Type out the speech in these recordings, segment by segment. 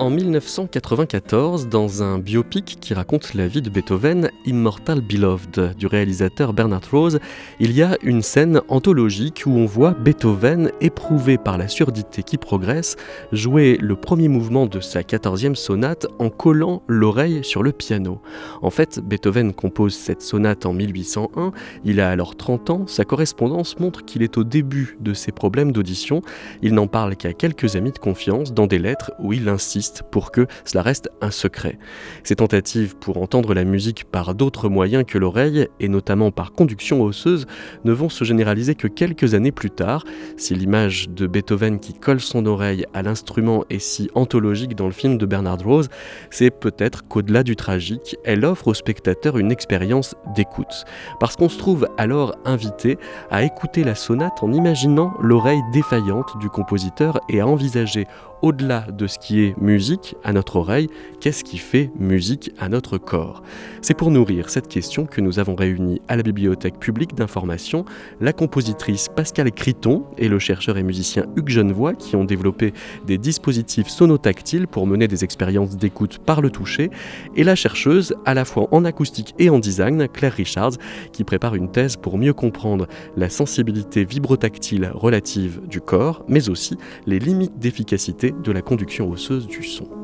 en 1994 dans un biopic qui raconte la vie de Beethoven, Immortal Beloved, du réalisateur Bernard Rose, il y a une scène anthologique où on voit Beethoven, éprouvé par la surdité qui progresse, jouer le premier mouvement de sa quatorzième sonate en collant l'oreille sur le piano. En fait, Beethoven compose cette sonate en 1801, il a alors 30 ans, sa correspondance montre qu'il est au début de ses problèmes d'audition, il n'en parle qu'à quelques amis de confiance dans des lettres où il insiste pour que cela reste un secret. Ces tentatives pour entendre la musique par d'autres moyens que l'oreille, et notamment par conduction osseuse, ne vont se généraliser que quelques années plus tard. Si l'image de Beethoven qui colle son oreille à l'instrument est si anthologique dans le film de Bernard Rose, c'est peut-être qu'au-delà du tragique, elle offre au spectateur une expérience d'écoute. Parce qu'on se trouve alors invité à écouter la sonate en imaginant l'oreille défaillante du compositeur et à envisager au-delà de ce qui est musique à notre oreille, qu'est-ce qui fait musique à notre corps? C'est pour nourrir cette question que nous avons réuni à la Bibliothèque publique d'information la compositrice Pascale Criton et le chercheur et musicien Hugues Genevoix qui ont développé des dispositifs sonotactiles pour mener des expériences d'écoute par le toucher, et la chercheuse à la fois en acoustique et en design, Claire Richards, qui prépare une thèse pour mieux comprendre la sensibilité vibrotactile relative du corps, mais aussi les limites d'efficacité de la conduction osseuse du son.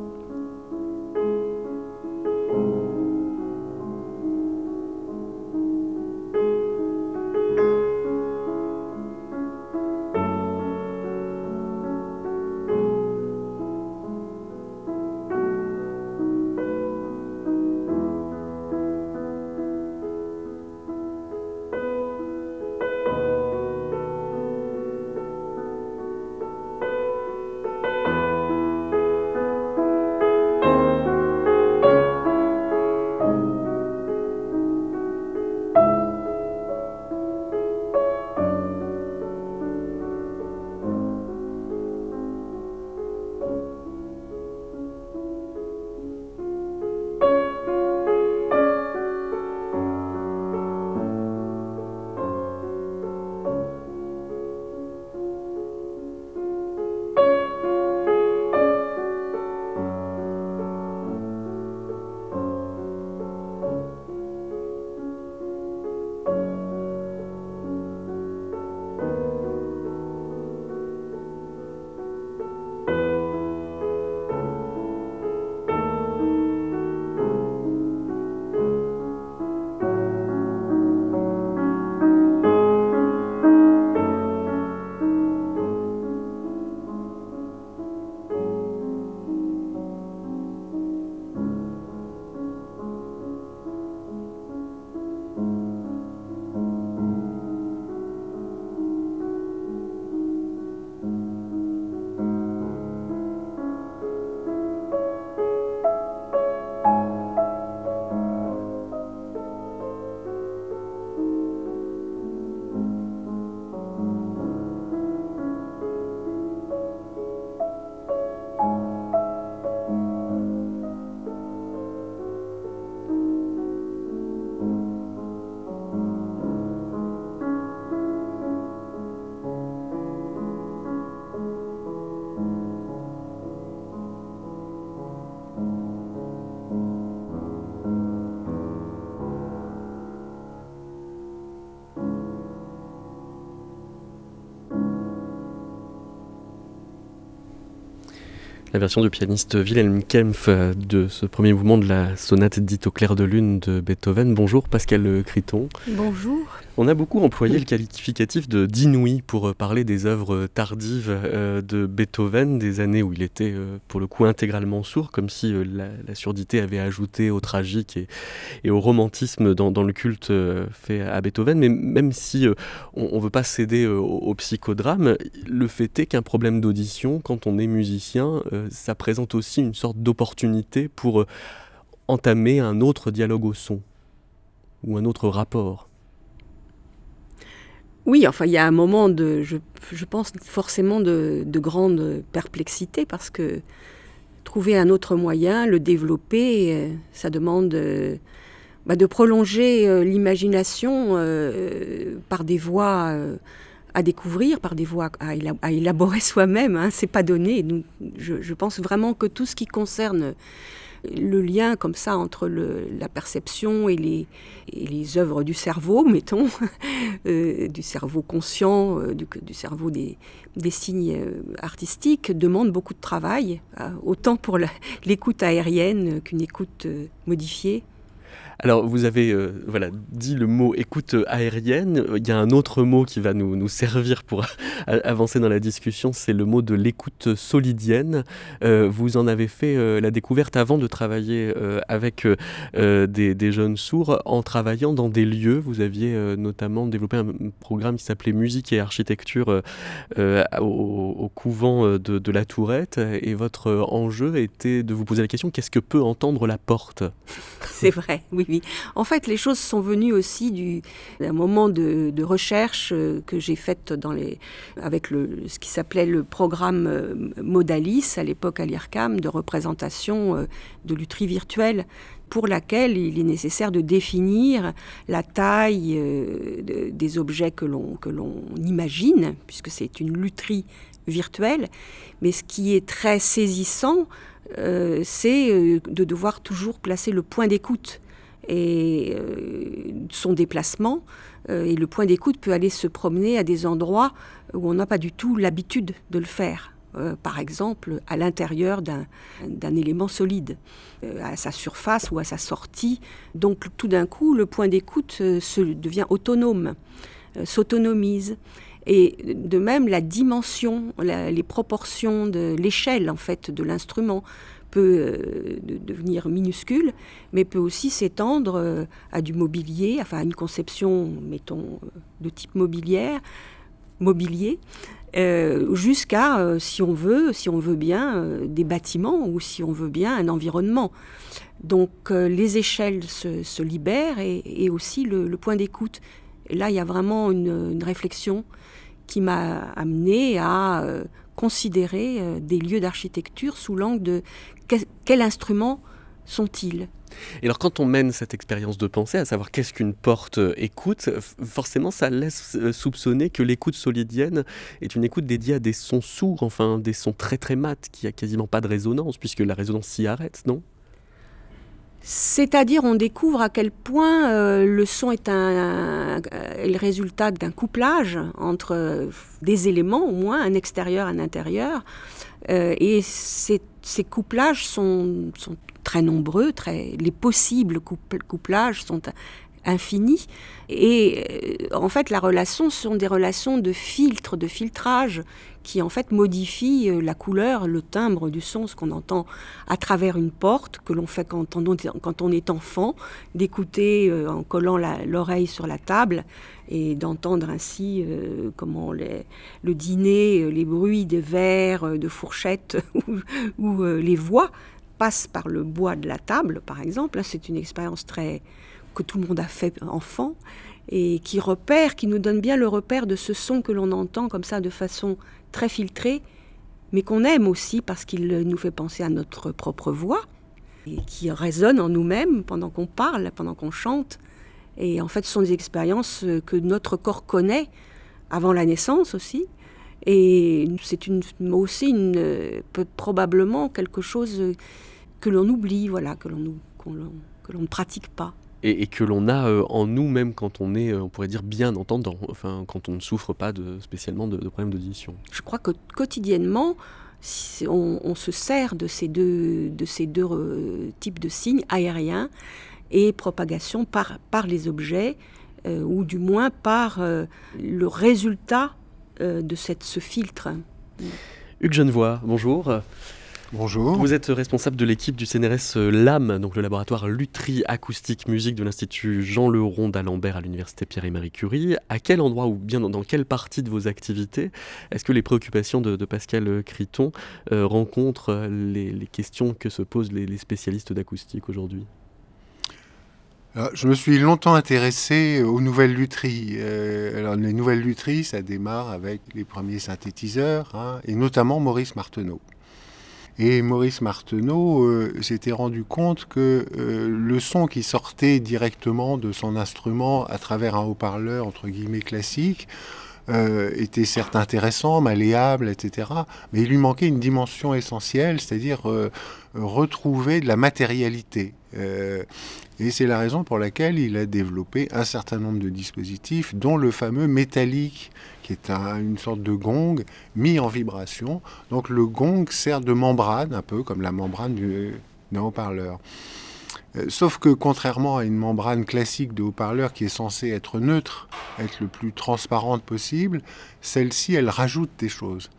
La version du pianiste Wilhelm Kempf euh, de ce premier mouvement de la sonate dite au clair de lune de Beethoven. Bonjour Pascal Criton. Bonjour. On a beaucoup employé le qualificatif de d'inouï pour euh, parler des œuvres tardives euh, de Beethoven, des années où il était pour le coup intégralement sourd, comme si la, surdité avait ajouté au tragique et, au romantisme dans, le culte fait à Beethoven. Mais même si on ne veut pas céder au, psychodrame, le fait est qu'un problème d'audition, quand on est musicien, ça présente aussi une sorte d'opportunité pour euh, entamer un autre dialogue au son ou un autre rapport. Oui, enfin, il y a un moment de, je, pense forcément de, grande perplexité parce que trouver un autre moyen, le développer. ça demande bah, de prolonger l'imagination par des voies à découvrir, par des voies à, élaborer soi-même. Hein, c'est pas donné. je, pense vraiment que tout ce qui concerne le lien comme ça entre la perception et les, œuvres du cerveau, mettons, euh, du cerveau conscient, euh, du, cerveau des, des signes euh, artistiques, demande beaucoup de travail, autant pour l'écoute aérienne qu'une écoute modifiée. Alors, vous avez euh, voilà, dit le mot écoute aérienne. Il y a un autre mot qui va nous, nous servir pour avancer dans la discussion, c'est le mot de l'écoute solidienne. Euh, vous en avez fait euh, la découverte avant de travailler avec des, jeunes sourds, en travaillant dans des lieux. Vous aviez notamment développé un programme qui s'appelait Musique et Architecture au, au, couvent de, de la Tourette. Et votre enjeu était de vous poser la question qu'est-ce que peut entendre la porte? C'est vrai, oui. En fait, les choses sont venues aussi d'un moment de, recherche euh, que j'ai fait dans les, avec ce qui s'appelait le programme euh, Modalis, à l'époque à l'IRCAM, de représentation euh, de lutherie virtuelle pour laquelle il est nécessaire de définir la taille des objets que l'on imagine, puisque c'est une lutherie virtuelle. Mais ce qui est très saisissant, c'est de devoir toujours placer le point d'écoute et euh, son déplacement. Euh, et le point d'écoute peut aller se promener à des endroits où on n'a pas du tout l'habitude de le faire. Euh, par exemple, à l'intérieur d'un élément solide, à sa surface ou à sa sortie. Donc tout d'un coup, le point d'écoute devient autonome, s'autonomise. Et de même, la dimension, les proportions de l'échelle en fait de l'instrument peut euh, devenir minuscule, mais peut aussi s'étendre euh, à du mobilier, enfin à une conception, mettons, euh, de type mobilière, mobilier, jusqu'à, si on veut, si on veut bien, des bâtiments ou si on veut bien un environnement. Donc les échelles se, libèrent et, aussi le, point d'écoute. là, il y a vraiment une, une réflexion qui m'a amené à considérer des lieux d'architecture sous l'angle de quel instrument sont-ils? Et alors quand on mène cette expérience de pensée, à savoir qu'est-ce qu'une porte euh, écoute, forcément ça laisse euh, soupçonner que l'écoute solidienne est une écoute dédiée à des sons sourds, enfin des sons très très mat, qui a quasiment pas de résonance, puisque la résonance s'y arrête, non? C'est-à-dire, on découvre à quel point euh, le son est, un, le résultat d'un couplage entre des éléments, au moins un extérieur, un intérieur. et c'est ces couplages sont, très nombreux, très, les possibles couplages sont infinis. Et euh, en fait, la relation sont des relations de filtre, de filtrage, qui en fait modifient euh, la couleur, le timbre du son, ce qu'on entend à travers une porte, que l'on fait quand on, quand on est enfant, d'écouter euh, en collant l'oreille sur la table et d'entendre ainsi comment le dîner, les bruits des verres, de fourchettes ou, les voix passent par le bois de la table, par exemple. C'est une expérience très que tout le monde a fait enfant et qui repère, qui nous donne bien le repère de ce son que l'on entend comme ça de façon très filtrée, mais qu'on aime aussi parce qu'il nous fait penser à notre propre voix et qui résonne en nous-mêmes pendant qu'on parle, pendant qu'on chante. Et en fait, ce sont des expériences que notre corps connaît avant la naissance aussi. Et c'est une, aussi probablement quelque chose que l'on oublie, voilà, que l'on ne pratique pas. Et, que l'on a en nous même quand on est, on pourrait dire, bien entendant, enfin, quand on ne souffre pas de, spécialement de, problèmes d'audition. Je crois que quotidiennement, on, on, se sert de ces deux, de ces deux types de signes aériens et propagation par, par les objets, euh, ou du moins par euh, le résultat euh, de cette, ce filtre. Hugues Genevois, bonjour. Bonjour. Vous êtes responsable de l'équipe du CNRS LAM, donc le laboratoire Lutherie Acoustique Musique de l'Institut Jean Leron d'Alembert à l'Université Pierre et Marie Curie. À quel endroit ou bien dans, quelle partie de vos activités est-ce que les préoccupations de, Pascal Criton rencontrent les, questions que se posent les spécialistes d'acoustique aujourd'hui? Je me suis longtemps intéressé aux nouvelles lutheries. Euh, alors, les nouvelles lutheries, ça démarre avec les premiers synthétiseurs, hein, et notamment Maurice Marteneau. Et Maurice Marteneau euh, s'était rendu compte que euh, le son qui sortait directement de son instrument à travers un haut-parleur, entre guillemets, classique, euh, était certes intéressant, malléable, etc. Mais il lui manquait une dimension essentielle, c'est-à-dire retrouver de la matérialité. et c'est la raison pour laquelle il a développé un certain nombre de dispositifs, dont le fameux métallique qui est une sorte de gong mis en vibration. Donc le gong sert de membrane, un peu comme la membrane d'un haut-parleur. Euh, sauf que contrairement à une membrane classique de haut-parleur qui est censée être neutre, être le plus transparente possible, celle-ci, elle rajoute des choses.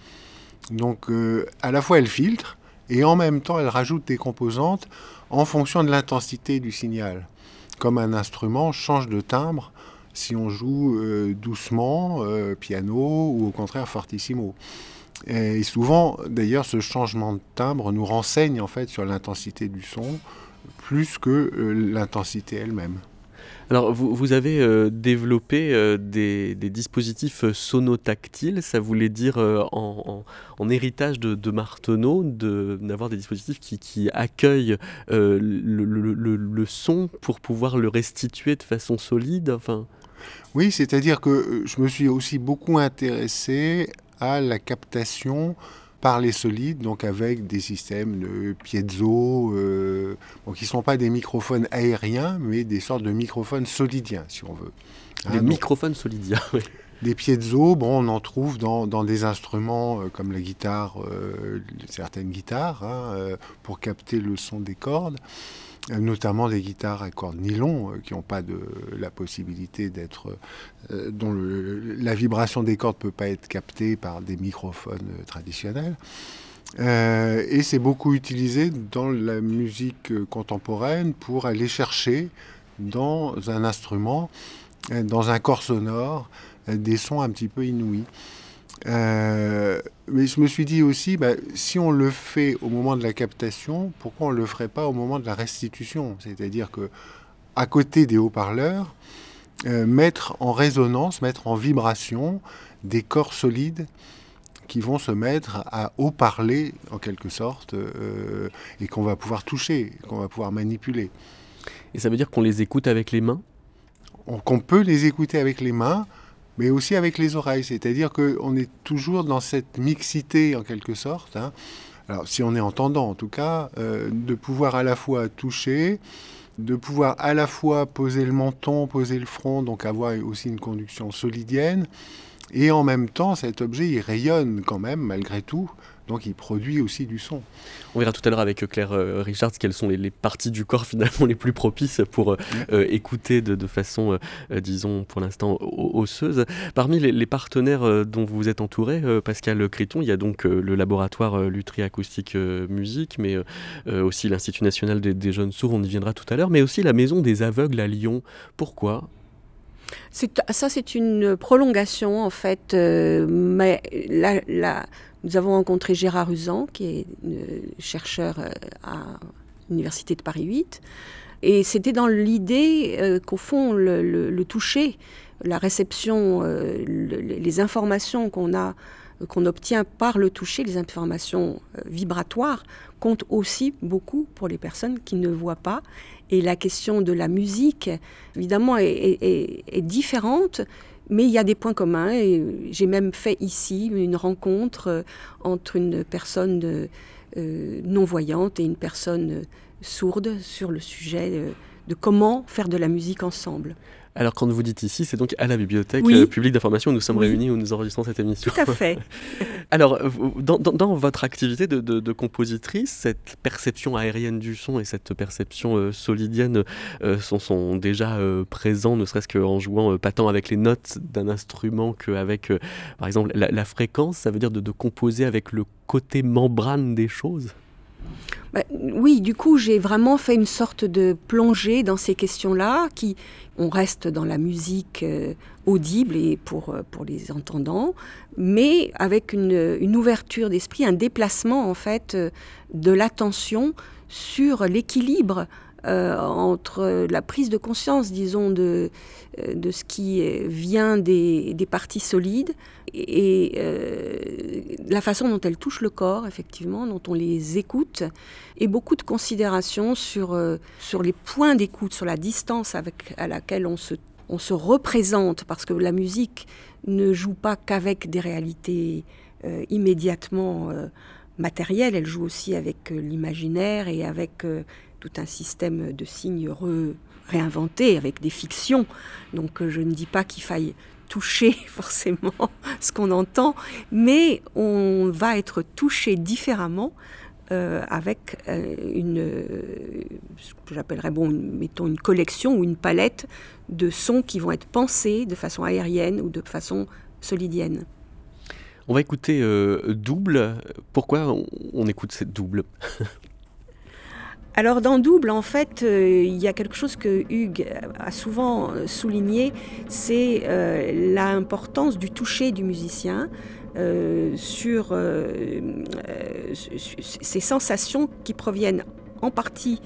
Donc euh, à la fois elle filtre et en même temps elle rajoute des composantes en fonction de l'intensité du signal. Comme un instrument change de timbre si on joue euh, doucement, euh, piano, ou au contraire fortissimo. Et souvent, d'ailleurs, ce changement de timbre nous renseigne en fait sur l'intensité du son plus que euh, l'intensité elle-même. Alors, vous, avez développé des, dispositifs sonotactiles, ça voulait dire en, héritage de, Marteneau d'avoir des dispositifs qui, accueillent le, le, son pour pouvoir le restituer de façon solide. Enfin? Oui, c'est-à-dire que euh, je me suis aussi beaucoup intéressé à la captation par les solides, donc avec des systèmes de piezo, euh, qui ne sont pas des microphones aériens, mais des sortes de microphones solidiens, si on veut. Des hein, microphones solidiens, oui. Des piezo, bon, on en trouve dans, des instruments euh, comme la guitare, certaines guitares, hein, pour capter le son des cordes notamment des guitares à cordes nylon euh, qui n'ont pas de la possibilité d'être euh, dont la vibration des cordes peut pas être captée par des microphones euh, traditionnels. et c'est beaucoup utilisé dans la musique contemporaine pour aller chercher dans un instrument, dans un corps sonore, des sons un petit peu inouïs. Mais je me suis dit aussi, bah, si on le fait au moment de la captation, pourquoi on ne le ferait pas au moment de la restitution? C'est-à-dire que à côté des haut-parleurs, euh, mettre en résonance, mettre en vibration des corps solides qui vont se mettre à haut-parler en quelque sorte euh, et qu'on va pouvoir toucher, qu'on va pouvoir manipuler. Et ça veut dire qu'on les écoute avec les mains? Qu'on peut les écouter avec les mains mais aussi avec les oreilles. C'est-à-dire qu'on est toujours dans cette mixité en quelque sorte. Hein. Alors si on est entendant en tout cas, euh, de pouvoir à la fois toucher, de pouvoir à la fois poser le menton, poser le front, donc avoir aussi une conduction solidienne, et en même temps cet objet il rayonne quand même malgré tout donc il produit aussi du son. On verra tout à l'heure avec Claire euh, Richards quelles sont les, parties du corps finalement les plus propices pour euh, euh, écouter de, façon, disons pour l'instant, osseuse. Parmi les, partenaires dont vous êtes entouré, Pascal Criton, il y a donc le laboratoire Lutry Acoustique Musique, mais aussi l'Institut National des, des, Jeunes Sourds, on y viendra tout à l'heure, mais aussi la Maison des Aveugles à Lyon. Pourquoi ça, c'est une prolongation, en fait. mais la, nous avons rencontré Gérard Usan, qui est euh, chercheur euh, à l'Université de Paris 8. Et c'était dans l'idée euh, qu'au fond, le, toucher, la réception, les informations qu'on a, qu'on obtient par le toucher, les informations vibratoires, comptent aussi beaucoup pour les personnes qui ne voient pas. Et la question de la musique, évidemment, est différente, mais il y a des points communs et j'ai même fait ici une rencontre euh, entre une personne euh, non-voyante et une personne sourde sur le sujet euh, de comment faire de la musique ensemble. Alors quand vous dites ici, c'est donc à la bibliothèque euh, publique d'information où nous sommes réunis, où nous enregistrons cette émission. Tout à fait. Alors dans, votre activité de, compositrice, cette perception aérienne du son et cette perception euh, solidienne euh, sont, déjà présents, ne serait-ce qu'en jouant pas tant avec les notes d'un instrument qu'avec, par exemple, la, fréquence. Ça veut dire de composer avec le côté membrane des choses? Bah, oui, du coup, j'ai vraiment fait une sorte de plongée dans ces questions-là, qui, on reste dans la musique euh, audible et pour, euh, pour les entendants, mais avec une, ouverture d'esprit, un déplacement en fait euh, de l'attention sur l'équilibre euh, entre la prise de conscience, disons, de, euh, de ce qui vient des, des parties solides et euh, la façon dont elles touchent le corps, effectivement, dont on les écoute, et beaucoup de considérations sur, sur les points d'écoute, sur la distance à laquelle on se, on se représente, parce que la musique ne joue pas qu'avec des réalités immédiatement matérielles, elle joue aussi avec l'imaginaire et avec tout un système de signes réinventés avec des fictions. Donc euh, je ne dis pas qu'il faille toucher forcément ce qu'on entend, mais on va être touché différemment euh, avec euh, une, ce que j'appellerais, bon, mettons une collection ou une palette de sons qui vont être pensés de façon aérienne ou de façon solidienne. On va écouter Double. Pourquoi on écoute cette Double? alors dans Double, en fait, euh, il y a quelque chose que Hugues a souvent euh, souligné, c'est euh, l'importance du toucher du musicien. sur ces sensations qui proviennent en partie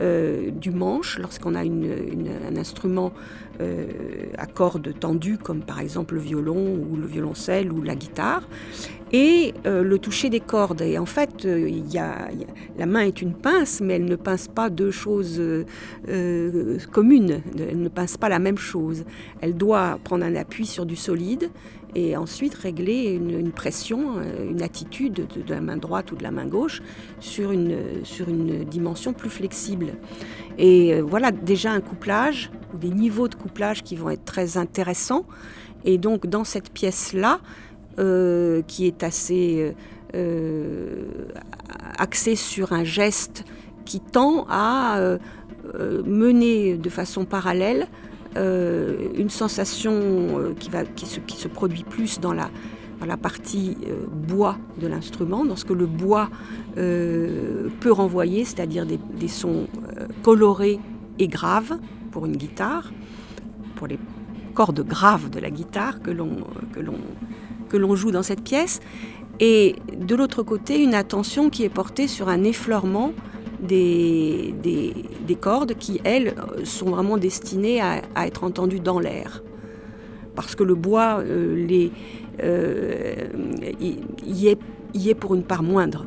du manche, lorsqu'on a un instrument à cordes tendues, comme par exemple le violon ou le violoncelle ou la guitare, et euh, le toucher des cordes. Et en fait, euh, y a, la main est une pince, mais elle ne pince pas deux choses euh, communes. Elle ne pince pas la même chose. Elle doit prendre un appui sur du solide et ensuite régler une, pression, une attitude de, la main droite ou de la main gauche sur une, sur une dimension plus flexible. Et voilà déjà un couplage, ou des niveaux de couplage qui vont être très intéressants. Et donc dans cette pièce-là, euh, qui est assez euh, axé sur un geste qui tend à euh, mener de façon parallèle une sensation qui, va, qui, se, produit plus dans la, partie bois de l'instrument, dans ce que le bois peut renvoyer, c'est-à-dire des, des, sons colorés et graves pour une guitare, pour les cordes graves de la guitare que l'on joue dans cette pièce, et de l'autre côté, une attention qui est portée sur un effleurement des, des, cordes qui, elles, sont vraiment destinées à, être entendues dans l'air. Parce que le bois euh, les, euh, est, y est pour une part moindre.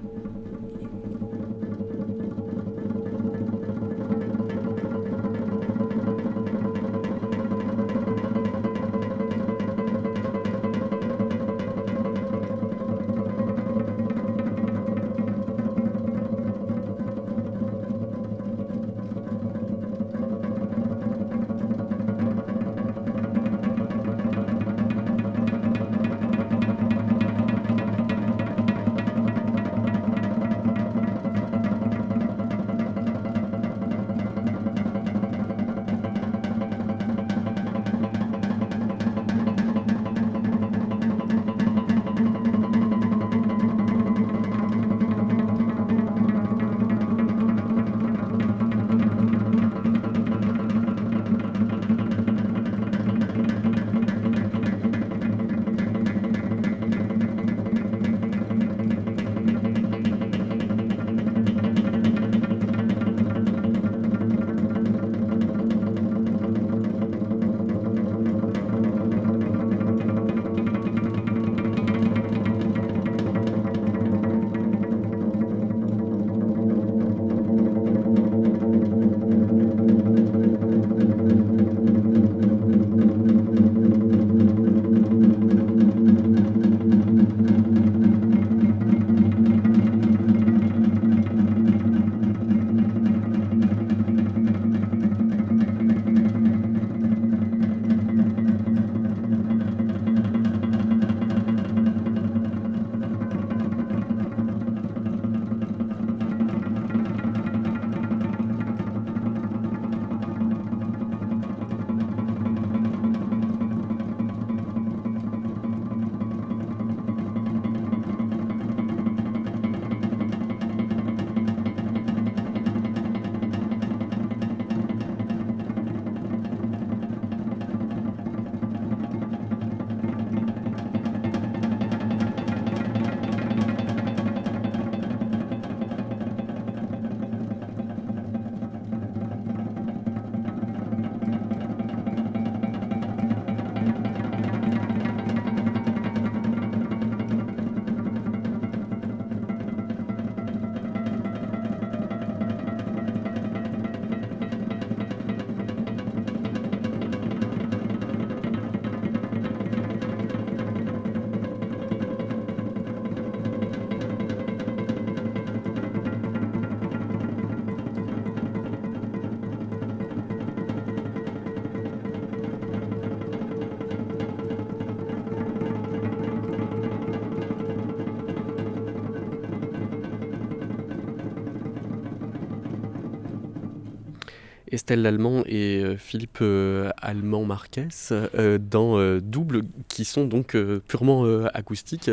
Estelle Lallemand et euh, Philippe euh, Allemand-Marquez euh, dans Double, qui sont donc purement acoustiques.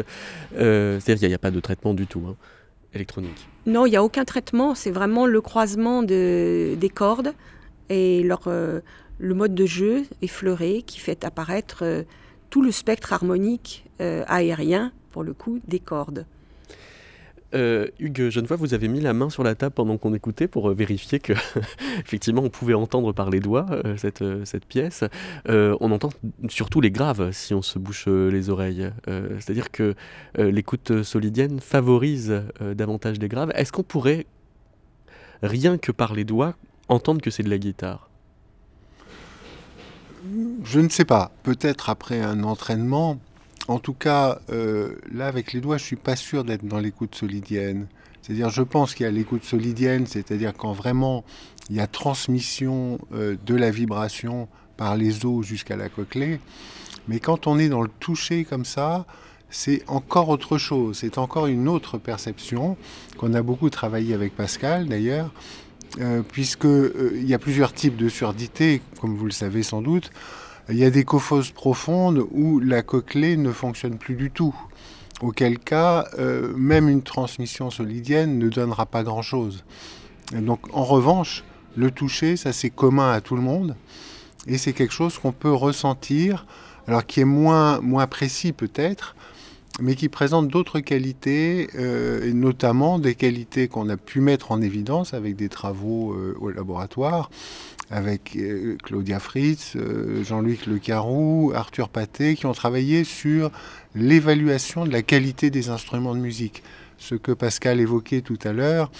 C'est-à-dire qu'il n'y a, pas de traitement du tout hein, électronique. Non, il n'y a aucun traitement. C'est vraiment le croisement de, des cordes et leur, le mode de jeu effleuré qui fait apparaître tout le spectre harmonique aérien, pour le coup, des cordes. Euh, Hugues Genevois, vous avez mis la main sur la table pendant qu'on écoutait pour euh, vérifier que effectivement on pouvait entendre par les doigts euh, cette, cette, pièce. on entend surtout les graves si on se bouche les oreilles. C'est-à-dire que l'écoute solidienne favorise davantage les graves. Est-ce qu'on pourrait, rien que par les doigts, entendre que c'est de la guitare? Je ne sais pas. Peut-être après un entraînement, en tout cas, euh, là, avec les doigts, je suis pas sûr d'être dans l'écoute solidienne. C'est-à-dire, je pense qu'il y a l'écoute solidienne, c'est-à-dire quand vraiment il y a transmission euh, de la vibration par les os jusqu'à la cochlée. Mais quand on est dans le toucher comme ça, c'est encore autre chose. C'est encore une autre perception qu'on a beaucoup travaillé avec Pascal d'ailleurs, euh, puisqu'il y a plusieurs types de surdité, comme vous le savez sans doute. Il y a des cophoses profondes où la cochlée ne fonctionne plus du tout. Auquel cas, euh, même une transmission solidienne ne donnera pas grand-chose. Donc, en revanche, le toucher, ça c'est commun à tout le monde, et c'est quelque chose qu'on peut ressentir, alors qui est moins, moins précis peut-être, mais qui présente d'autres qualités, euh, et notamment des qualités qu'on a pu mettre en évidence avec des travaux euh, au laboratoire, avec euh, Claudia Fritz, euh, Jean-Luc Le Carou, Arthur Paté, qui ont travaillé sur l'évaluation de la qualité des instruments de musique, ce que Pascal évoquait tout à l'heure.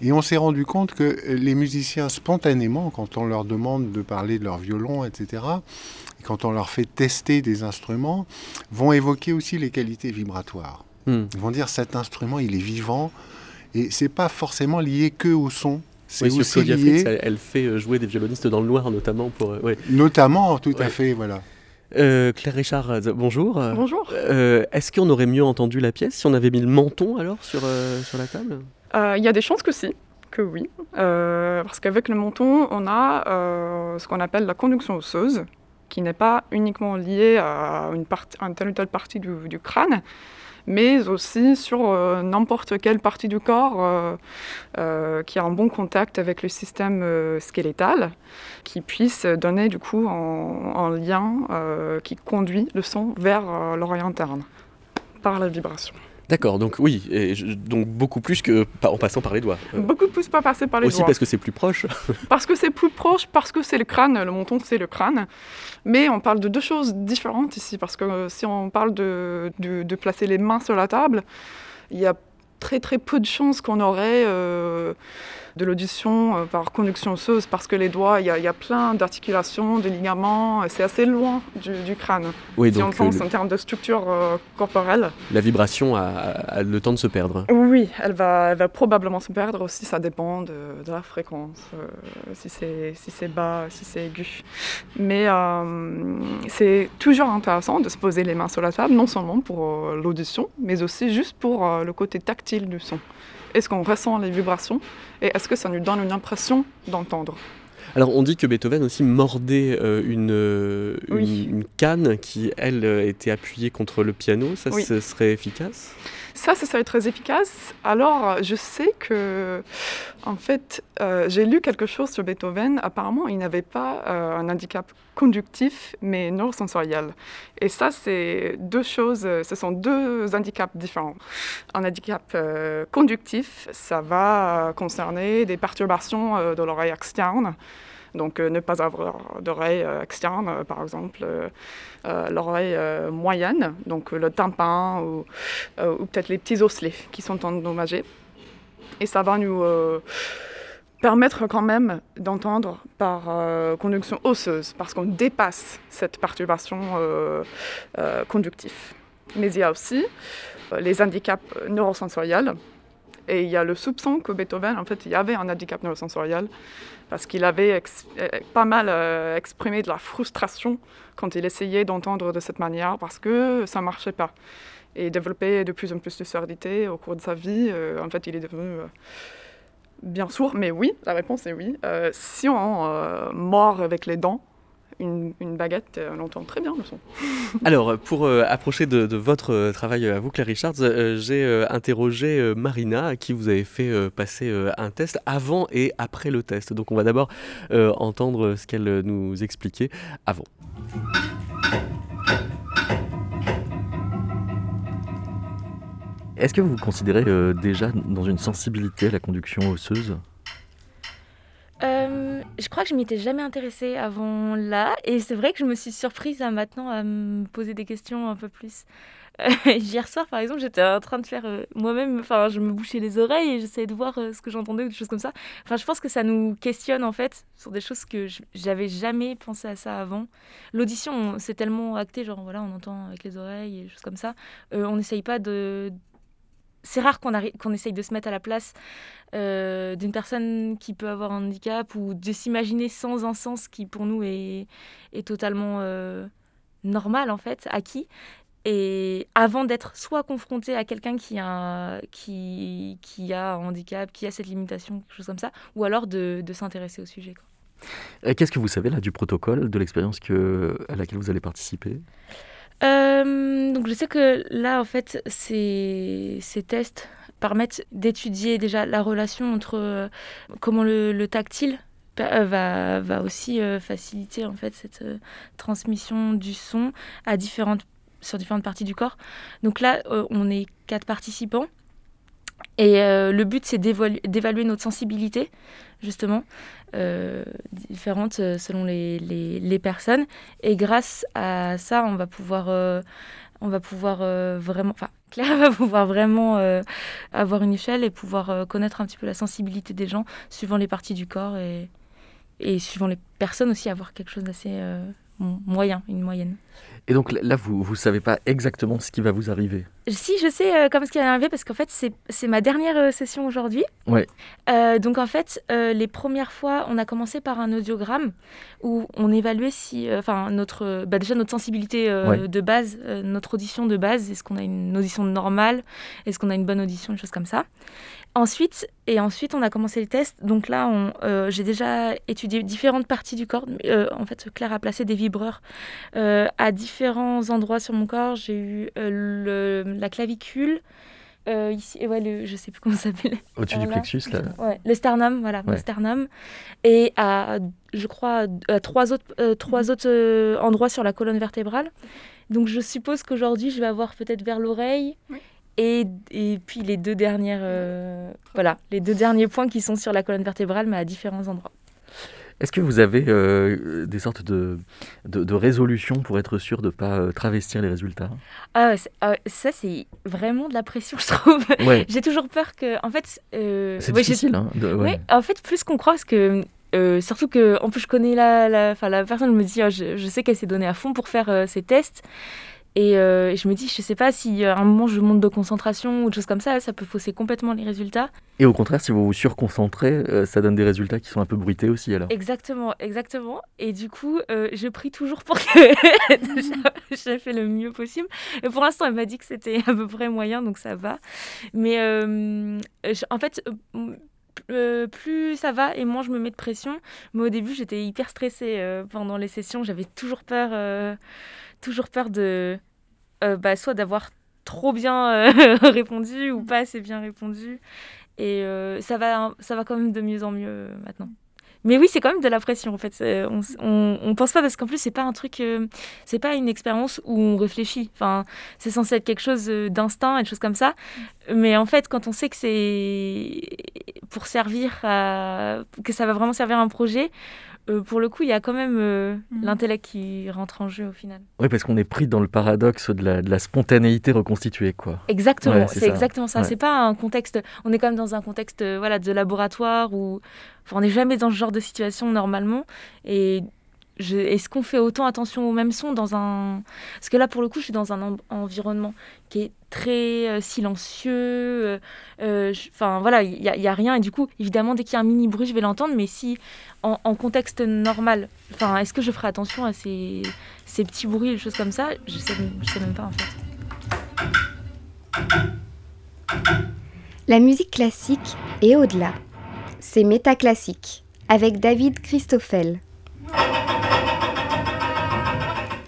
Et on s'est rendu compte que les musiciens, spontanément, quand on leur demande de parler de leur violon, etc., et quand on leur fait tester des instruments, vont évoquer aussi les qualités vibratoires. Hmm. Ils vont dire cet instrument, il est vivant, et c'est pas forcément lié que au son, c'est aussi lié. elle, fait euh, jouer des violonistes dans le noir, notamment pour. Euh, notamment, tout à fait, voilà. Euh, Claire Richard, bonjour. Bonjour. Est-ce qu'on aurait mieux entendu la pièce si on avait mis le menton alors sur, sur la table? Il y a des chances que si, que oui. parce qu'avec le menton, on a ce qu'on appelle la conduction osseuse, qui n'est pas uniquement liée à une, une telle ou telle partie du, du crâne, mais aussi sur euh, n'importe quelle partie du corps euh, euh, qui a un bon contact avec le système squelettal, qui puisse donner du coup un, lien qui conduit le son vers l'oreille interne par la vibration. D'accord, donc oui, et donc beaucoup plus que en passant par les doigts. Beaucoup plus pas passer par les doigts. Aussi parce que c'est plus proche. parce que c'est plus proche, parce que c'est le crâne, le menton c'est le crâne. Mais on parle de deux choses différentes ici, parce que euh, si on parle de, de, placer les mains sur la table, il y a très très peu de chances qu'on aurait euh, de l'audition euh, par conduction osseuse parce que les doigts, il y, a plein d'articulations, de ligaments, c'est assez loin du, crâne. Oui, si on pense en termes de structure euh, corporelle. La vibration a, le temps de se perdre. Oui, elle va, elle va probablement se perdre aussi, ça dépend de, la fréquence, si c'est si bas, si c'est aigu. Mais c'est toujours intéressant de se poser les mains sur la table, non seulement pour l'audition, mais aussi juste pour le côté tactile du son. Est-ce qu'on ressent les vibrations et est-ce que ça nous donne une impression d'entendre alors on dit que Beethoven aussi mordait euh, euh, une, une, canne qui, elle, euh, était appuyée contre le piano. Ça, ce serait efficace? Ça, ça serait très efficace. Alors, je sais que, en fait, euh, j'ai lu quelque chose sur Beethoven. Apparemment, il n'avait pas euh, un handicap conductif, mais neurosensoriel. Et ça, c'est deux choses, ce sont deux handicaps différents. Un handicap euh, conductif, ça va concerner des perturbations de l'oreille externe. Donc ne pas avoir d'oreille externe, par exemple euh, l'oreille euh, moyenne, donc le tympan ou, euh, ou peut-être les petits osselets qui sont endommagés. Et ça va nous permettre quand même d'entendre par conduction osseuse, parce qu'on dépasse cette perturbation conductive. Mais il y a aussi les handicaps neurosensoriels. Et il y a le soupçon que Beethoven, en fait, il y avait un handicap neurosensoriel parce qu'il avait euh, pas mal euh, exprimé de la frustration quand il essayait d'entendre de cette manière, parce que ça ne marchait pas. Et développé de plus en plus de surdité au cours de sa vie. Euh, en fait, il est devenu bien sûr, mais oui, la réponse est oui. si on mord avec les dents, une, baguette, on entend très bien le son. Alors, pour approcher de, votre travail à vous, Claire Richards, j'ai interrogé Marina, à qui vous avez fait passer un test avant et après le test. Donc, on va d'abord entendre ce qu'elle nous expliquait avant. Est-ce que vous vous considérez euh, déjà dans une sensibilité à la conduction osseuse? euh, je crois que je m'étais jamais intéressée avant là, et c'est vrai que je me suis surprise maintenant à me poser des questions un peu plus. Euh, hier soir, par exemple, j'étais en train de faire moi-même, enfin, je me bouchais les oreilles et j'essayais de voir ce que j'entendais ou des choses comme ça. Enfin, je pense que ça nous questionne en fait sur des choses que j'avais jamais pensé à ça avant. L'audition, c'est tellement acté, genre voilà, on entend avec les oreilles et des choses comme ça. on n'essaye pas de c'est rare qu'on qu'on essaye de se mettre à la place euh, d'une personne qui peut avoir un handicap ou de s'imaginer sans un sens qui pour nous est, totalement euh, normal en fait, acquis. Et avant d'être soit confronté à quelqu'un qui a, qui, a un handicap, qui a cette limitation, quelque comme ça, ou alors de, s'intéresser au sujet. Qu'est-ce que vous savez là du protocole, de l'expérience à laquelle vous allez participer? Donc je sais que là, en fait, ces, ces tests permettent d'étudier déjà la relation entre euh, comment le, tactile euh, va, va aussi faciliter en fait cette transmission du son à différentes, sur différentes parties du corps. Donc là, on est quatre participants. Et le but, c'est d'évaluer notre sensibilité, justement, euh, différentes euh, selon les, les, personnes. Et grâce à ça, on va pouvoir, euh, on va pouvoir vraiment, enfin, Claire va pouvoir vraiment avoir une échelle et pouvoir connaître un petit peu la sensibilité des gens suivant les parties du corps et, et suivant les personnes aussi, avoir quelque chose d'assez moyen, une moyenne. Et donc là, vous ne savez pas exactement ce qui va vous arriver Si, je sais euh, comme ce qui va arriver parce qu'en fait, c'est ma dernière euh, session aujourd'hui. Ouais. Euh, donc en fait, les premières fois, on a commencé par un audiogramme où on évaluait si, enfin, notre, bah, déjà notre sensibilité de base, notre audition de base, est-ce qu'on a une audition normale, est-ce qu'on a une bonne audition, une chose comme ça. Ensuite, et ensuite, on a commencé le test. Donc là, euh, j'ai déjà étudié différentes parties du corps. Euh, en fait, Claire a placé des vibreurs euh, à différents endroits sur mon corps. J'ai eu le, la clavicule. ici, ouais, le, je sais plus comment ça s'appelle. Au-dessus du plexus, là. Ouais, le sternum, voilà, le sternum. Et à, je crois, à trois autres, trois autres endroits sur la colonne vertébrale. Donc je suppose qu'aujourd'hui, je vais avoir peut-être vers l'oreille. Oui et, et puis les deux dernières, euh, voilà, les deux derniers points qui sont sur la colonne vertébrale, mais à différents endroits. Est-ce que vous avez euh, des sortes de, de, résolutions pour être sûr de ne pas euh, travestir les résultats? Ah, ah Ça, c'est vraiment de la pression, je trouve. J'ai toujours peur que. En fait. c'est difficile. Hein, Oui, en fait, plus qu'on croit, parce que. surtout que, en plus, je connais la, la, la personne, me dit, oh, je, je, sais qu'elle s'est donnée à fond pour faire ces tests. Euh, et je me dis, je sais pas si à un moment je monte de concentration ou de choses comme ça, ça peut fausser complètement les résultats. Et au contraire, si vous vous surconcentrez, euh, ça donne des résultats qui sont un peu bruités aussi alors. Exactement, exactement. Et du coup, euh, je prie toujours pour que j'ai fait le mieux possible. Et pour l'instant, elle m'a dit que c'était à peu près moyen, donc ça va. Mais en fait, plus ça va et moins je me mets de pression. Mais au début, j'étais hyper stressée pendant les sessions. J'avais toujours peur, toujours peur de euh, bah, soit d'avoir trop bien euh, répondu ou pas assez bien répondu. Et euh, ça, va, ça va quand même de mieux en mieux maintenant. Mais oui, c'est quand même de la pression en fait. On, on, pense pas parce qu'en plus c'est pas un truc, c'est pas une expérience où on réfléchit. Enfin, c'est censé être quelque chose d'instinct et des choses comme ça. Mais en fait, quand on sait que c'est pour servir que ça va vraiment servir à un projet, euh, pour le coup, il y a quand même euh, mhm. l'intellect qui rentre en jeu au final. Oui, parce qu'on est pris dans le paradoxe de la, spontanéité reconstituée, quoi. Exactement, c'est exactement ça. C'est pas un contexte. On est quand même dans un contexte, euh, voilà, de laboratoire où on n'est jamais dans ce genre de situation normalement. Et est-ce qu'on fait autant attention au même son dans un... Parce que là, pour le coup, je suis dans un environnement qui est très euh, silencieux. Euh, euh, enfin, voilà, il n'y a, rien. Et du coup, évidemment, dès qu'il y a un mini bruit, je vais l'entendre. Mais si, en, contexte normal, enfin, est-ce que je ferai attention à ces, ces petits bruits, des choses comme ça? Je ne sais, même pas, en fait. La musique classique est au-delà. C'est Métaclassique avec David Christoffel.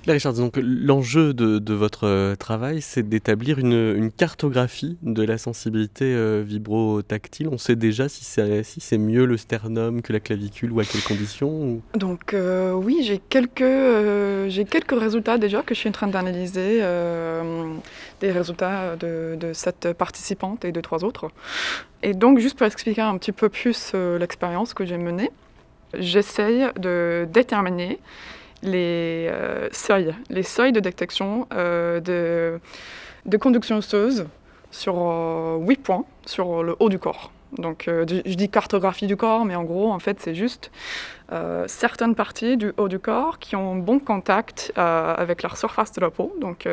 Richard, donc l'enjeu de, votre euh, travail, c'est d'établir une, cartographie de la sensibilité euh, vibro-tactile. On sait déjà si c'est mieux le sternum que la clavicule ou à quelles conditions Donc euh, oui, j'ai quelques, j'ai quelques résultats déjà que je suis en train d'analyser, des résultats de, de, cette participante et de trois autres. Et donc juste pour expliquer un petit peu plus l'expérience que j'ai menée, j'essaye de déterminer les euh, seuils, les seuils de détection euh, de, conduction osseuse sur 8 euh, points sur le haut du corps. Donc je dis cartographie du corps, mais en gros, en fait, c'est juste certaines parties du haut du corps qui ont bon contact avec la surface de la peau, donc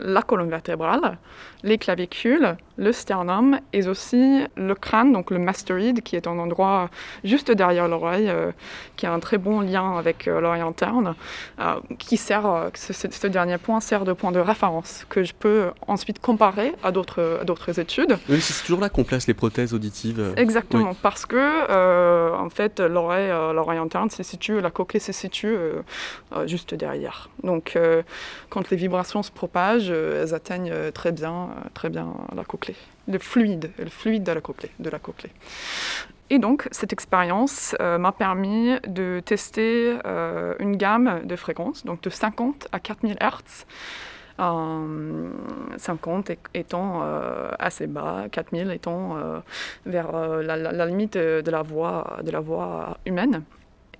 la colonne vertébrale, les clavicules, le sternum et aussi le crâne, donc le mastoïde, qui est un endroit juste derrière l'oreille, euh, qui a un très bon lien avec euh, l'oreille interne, euh, qui sert, ce, dernier point sert de point de référence que je peux ensuite comparer à d'autres, d'autres études. C'est toujours là qu'on place les prothèses auditives. Exactement, parce que en fait l'oreille, l'oreille interne se situe, la coquille se situe juste derrière. Donc quand les vibrations se propagent, elles atteignent très bien, très bien la cochlée, le fluide, le fluide de la cochlée. De la cochlée. Et donc, cette expérience euh, m'a permis de tester euh, une gamme de fréquences, donc de 50 à 4000 Hz. 50 étant euh, assez bas, 4000 étant vers la, la, limite de la voix, de la voix humaine.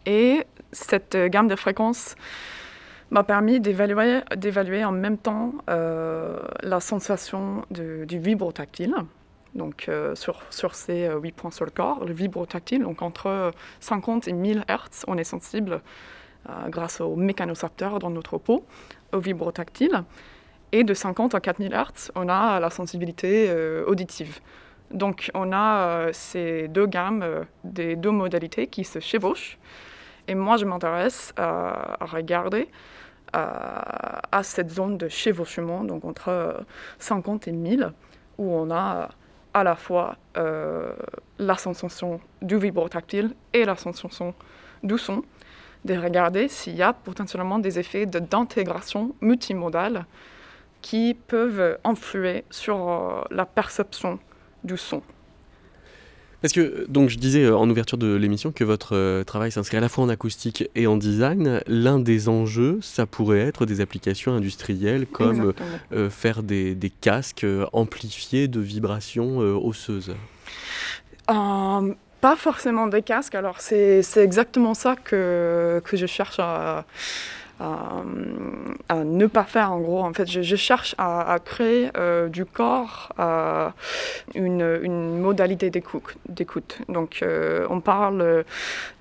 Et cette gamme de fréquences m'a permis d'évaluer, en même temps euh, la sensation du vibrotactile. Donc euh, sur, sur ces 8 euh, points sur le corps, le vibrotactile, donc entre 50 et 1000 Hertz, on est sensible grâce aux mécanocepteurs dans notre peau au vibrotactile. Et de 50 à 4000 Hertz, on a la sensibilité auditive. Donc on a ces deux gammes, des deux modalités qui se chevauchent. Et moi, je m'intéresse à regarder à, cette zone de chevauchement, donc entre 50 et 1000, où on a à la fois euh, la sensation du vibrotactile et la sensation du son, de regarder s'il y a potentiellement des effets d'intégration multimodale qui peuvent influer sur euh, la perception du son. Parce que, donc, je disais euh, en ouverture de l'émission que votre euh, travail s'inscrit à la fois en acoustique et en design. L'un des enjeux, ça pourrait être des applications industrielles comme euh, faire des, des, casques amplifiés de vibrations osseuses. pas forcément des casques, alors c'est exactement ça que, que je cherche à, à, ne pas faire en gros. En fait, je, cherche à, créer euh, du corps une, une, modalité d'écoute. Donc, euh, on parle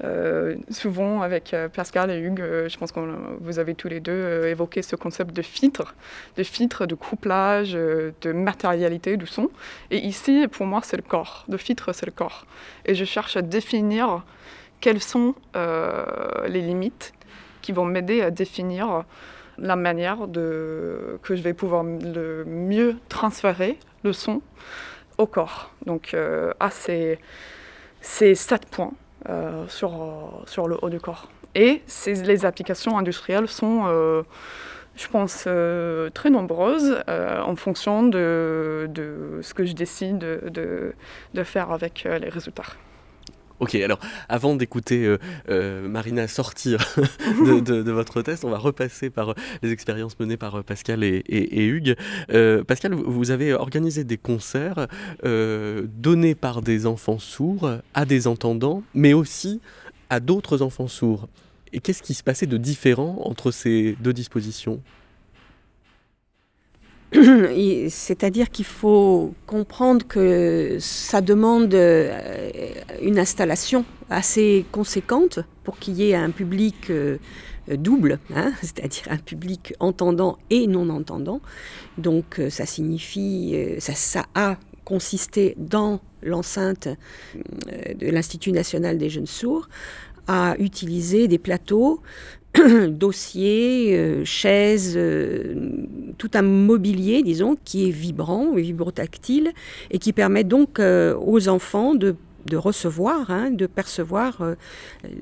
euh, souvent avec Pascal et Hugues, je pense que vous avez tous les deux évoqué ce concept de filtre, de filtre, de couplage, de matérialité du son. Et ici, pour moi, c'est le corps. De filtre, c'est le corps. Et je cherche à définir quelles sont les limites qui vont m'aider à définir la manière de, que je vais pouvoir le mieux transférer le son au corps. Donc euh, à ces, ces sept points euh, sur, sur le haut du corps. Et les applications industrielles sont, euh, je pense, très nombreuses en fonction de, de, ce que je décide de, de faire avec les résultats. Ok, alors avant d'écouter euh, euh, Marina sortir de, votre test, on va repasser par euh, les expériences menées par Pascal et, Hugues. Pascal, vous avez organisé des concerts donnés par des enfants sourds à des entendants, mais aussi à d'autres enfants sourds. Et qu'est-ce qui se passait de différent entre ces deux dispositions? C'est-à-dire qu'il faut comprendre que ça demande euh, une installation assez conséquente pour qu'il y ait un public euh, double, hein, c'est-à-dire un public entendant et non entendant. Donc euh, ça signifie, ça, ça a consisté dans l'enceinte de l'Institut national des jeunes sourds à utiliser des plateaux dossiers, euh, chaises, euh, tout un mobilier, disons, qui est vibrant, vibrotactile, et qui permet donc euh, aux enfants de de recevoir, hein, de percevoir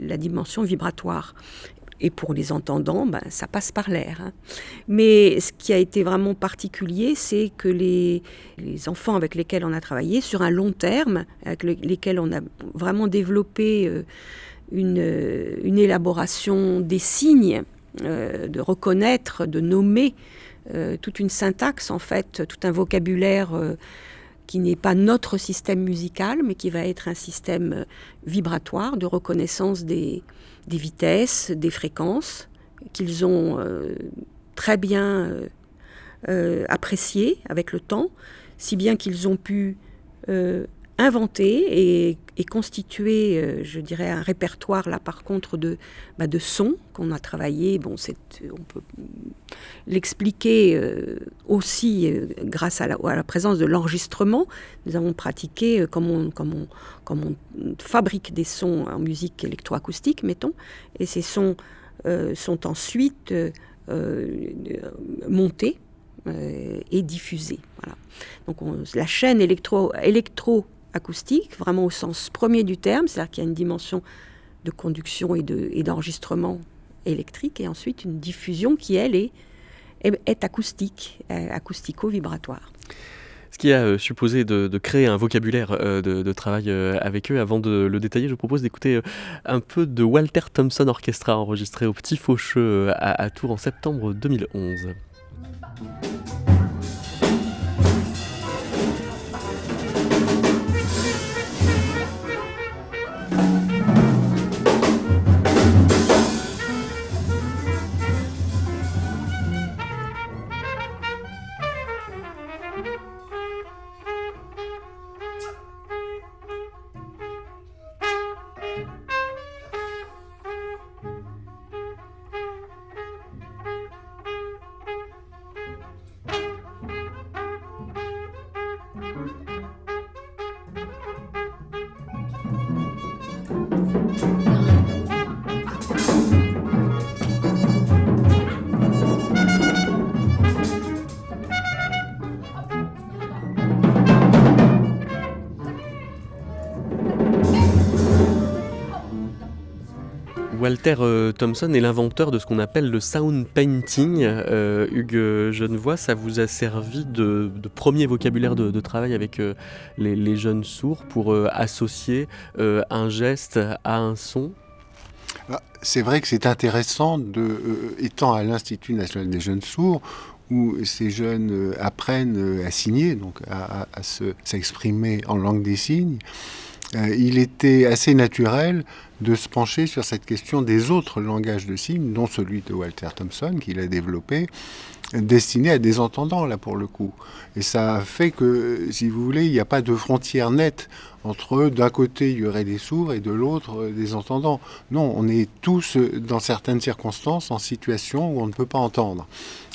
la dimension vibratoire. Et pour les entendants, ben, ça passe par l'air. Hein. Mais ce qui a été vraiment particulier, c'est que les, les, enfants avec lesquels on a travaillé, sur un long terme, avec lesquels on a vraiment développé une, élaboration des signes, euh, de reconnaître, de nommer euh, toute une syntaxe, en fait, tout un vocabulaire euh, qui n'est pas notre système musical, mais qui va être un système vibratoire de reconnaissance des vitesses, des fréquences, qu'ils ont très bien apprécié avec le temps, si bien qu'ils ont pu inventer et, constituer, euh, je dirais, un répertoire là par contre de, bah, de sons qu'on a travaillé. Bon, on peut l'expliquer euh, aussi euh, grâce à la, présence de l'enregistrement. Nous avons pratiqué comme on, on, on fabrique des sons en musique électroacoustique, mettons, et ces sons sont ensuite montés et diffusés. Donc la chaîne électro, électro acoustique, vraiment au sens premier du terme, c'est-à-dire qu'il y a une dimension de conduction et, d'enregistrement électrique, et ensuite une diffusion qui, elle, est, est, acoustique, euh, acoustico-vibratoire. Ce qui a euh, supposé de, créer un vocabulaire euh, de, travail avec eux. Avant de le détailler, je vous propose d'écouter un peu de Walter Thompson Orchestra enregistré au Petit Faucheux à, à Tours en septembre 2011. Walter euh, Thompson est l'inventeur de ce qu'on appelle le sound painting. Euh, Hugues Genevois, ça vous a servi de, premier vocabulaire de, travail avec euh, les, jeunes sourds pour associer un geste à un son? Ah, C'est vrai que c'est intéressant, de, étant à l'Institut national des jeunes sourds, où ces jeunes apprennent à signer, donc à s'exprimer en langue des signes. Il était assez naturel de se pencher sur cette question des autres langages de signes, dont celui de Walter Thompson, qu'il a développé, destiné à des entendants, là, pour le coup. Et ça fait que, si vous voulez, il n'y a pas de frontière nette entre, d'un côté, il y aurait des sourds et de l'autre, des entendants. Non, on est tous, dans certaines circonstances, en situation où on ne peut pas entendre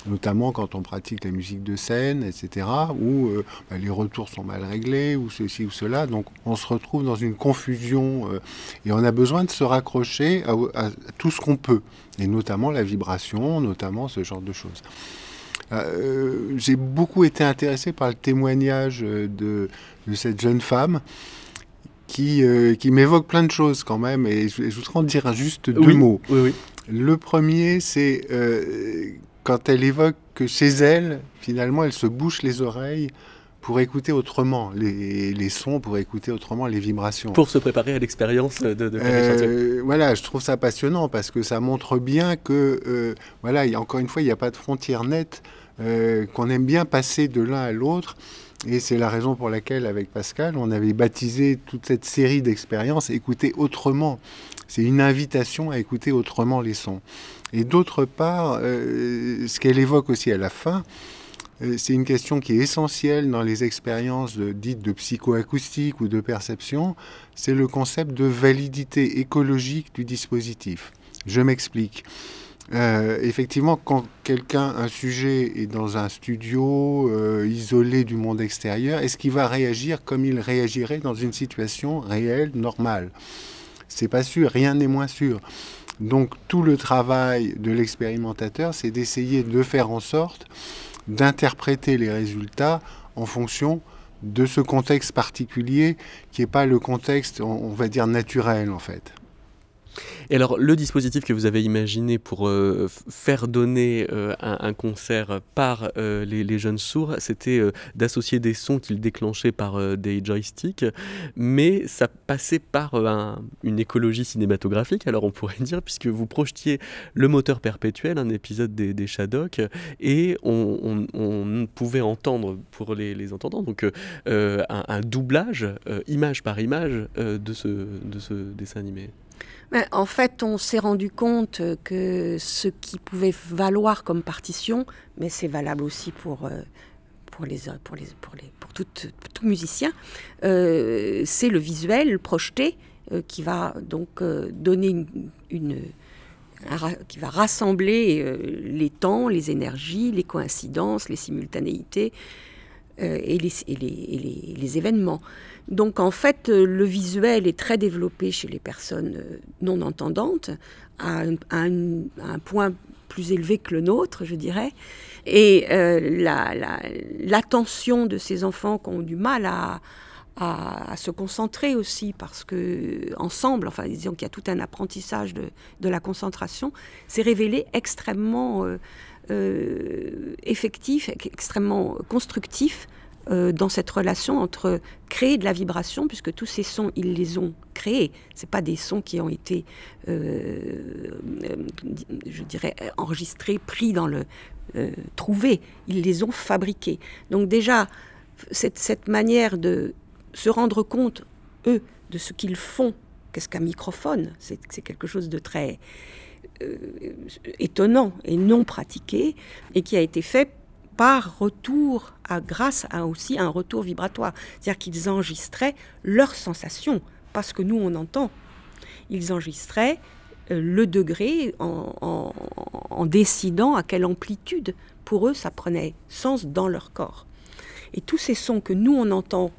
notamment quand on pratique la musique de scène, etc., où euh, bah, les retours sont mal réglés, ou ceci ou cela. Donc on se retrouve dans une confusion euh, et on a besoin de se raccrocher à, tout ce qu'on peut, et notamment la vibration, notamment ce genre de choses. Euh, j'ai beaucoup été intéressé par le témoignage de, cette jeune femme qui, qui m'évoque plein de choses quand même, et je, voudrais en dire juste deux mots. Le premier, c'est quand elle évoque que chez elle, finalement, elle se bouche les oreilles pour écouter autrement les, sons, pour écouter autrement les vibrations. Pour se préparer à l'expérience de, de euh, Voilà, je trouve ça passionnant parce que ça montre bien que, euh, voilà, y encore une fois, il n'y a pas de frontière nette, euh, qu'on aime bien passer de l'un à l'autre. Et c'est la raison pour laquelle, avec Pascal, on avait baptisé toute cette série d'expériences Écouter autrement. C'est une invitation à écouter autrement les sons. Et d'autre part, euh, ce qu'elle évoque aussi à la fin, euh, c'est une question qui est essentielle dans les expériences dites de psychoacoustique ou de perception, c'est le concept de validité écologique du dispositif. Je m'explique. Euh, effectivement, quand quelqu'un, un sujet est dans un studio isolé du monde extérieur, est-ce qu'il va réagir comme il réagirait dans une situation réelle, normale? C'est pas sûr, rien n'est moins sûr. Donc tout le travail de l'expérimentateur, c'est d'essayer de faire en sorte d'interpréter les résultats en fonction de ce contexte particulier qui n'est pas le contexte, on va dire, naturel en fait. Et alors, le dispositif que vous avez imaginé pour euh, faire donner euh, un, concert par euh, les, jeunes sourds, c'était d'associer des sons qu'ils déclenchaient par des joysticks, mais ça passait par une écologie cinématographique, alors on pourrait dire, puisque vous projetiez le moteur perpétuel, un épisode des, des Shadok, et on, pouvait entendre, pour les, entendants, donc un, doublage, image par image, de, ce, de ce dessin animé en fait, on s'est rendu compte que ce qui pouvait valoir comme partition, mais c'est valable aussi pour, euh, pour, les, pour, les, pour, les, pour tout, musicien, euh, c'est le visuel projeté euh, qui va donc donner une, qui va rassembler les temps, les énergies, les coïncidences, les simultanéités et, les, les événements. Donc en fait, euh, le visuel est très développé chez les personnes euh, non entendantes, à un, point plus élevé que le nôtre, je dirais. Et euh, l'attention de ces enfants qui ont du mal à, se concentrer aussi, parce que ensemble, enfin disons qu'il y a tout un apprentissage de, la concentration, s'est révélé extrêmement effectif, extrêmement constructif euh, dans cette relation entre créer de la vibration, puisque tous ces sons, ils les ont créés. Ce pas des sons qui ont été, euh, euh, je dirais, enregistrés, pris dans le... trouvés. Ils les ont fabriqués. Donc déjà, cette, cette manière de se rendre compte, eux, de ce qu'ils font, qu'est-ce qu'un microphone C'est quelque chose de très... étonnant et non pratiqué, et qui a été fait par retour, à, grâce à aussi un retour vibratoire. C'est-à-dire qu'ils enregistraient leurs sensations, parce que nous, on entend. Ils enregistraient euh, le degré en, en, décidant à quelle amplitude, pour eux, ça prenait sens dans leur corps. Et tous ces sons que nous, on entend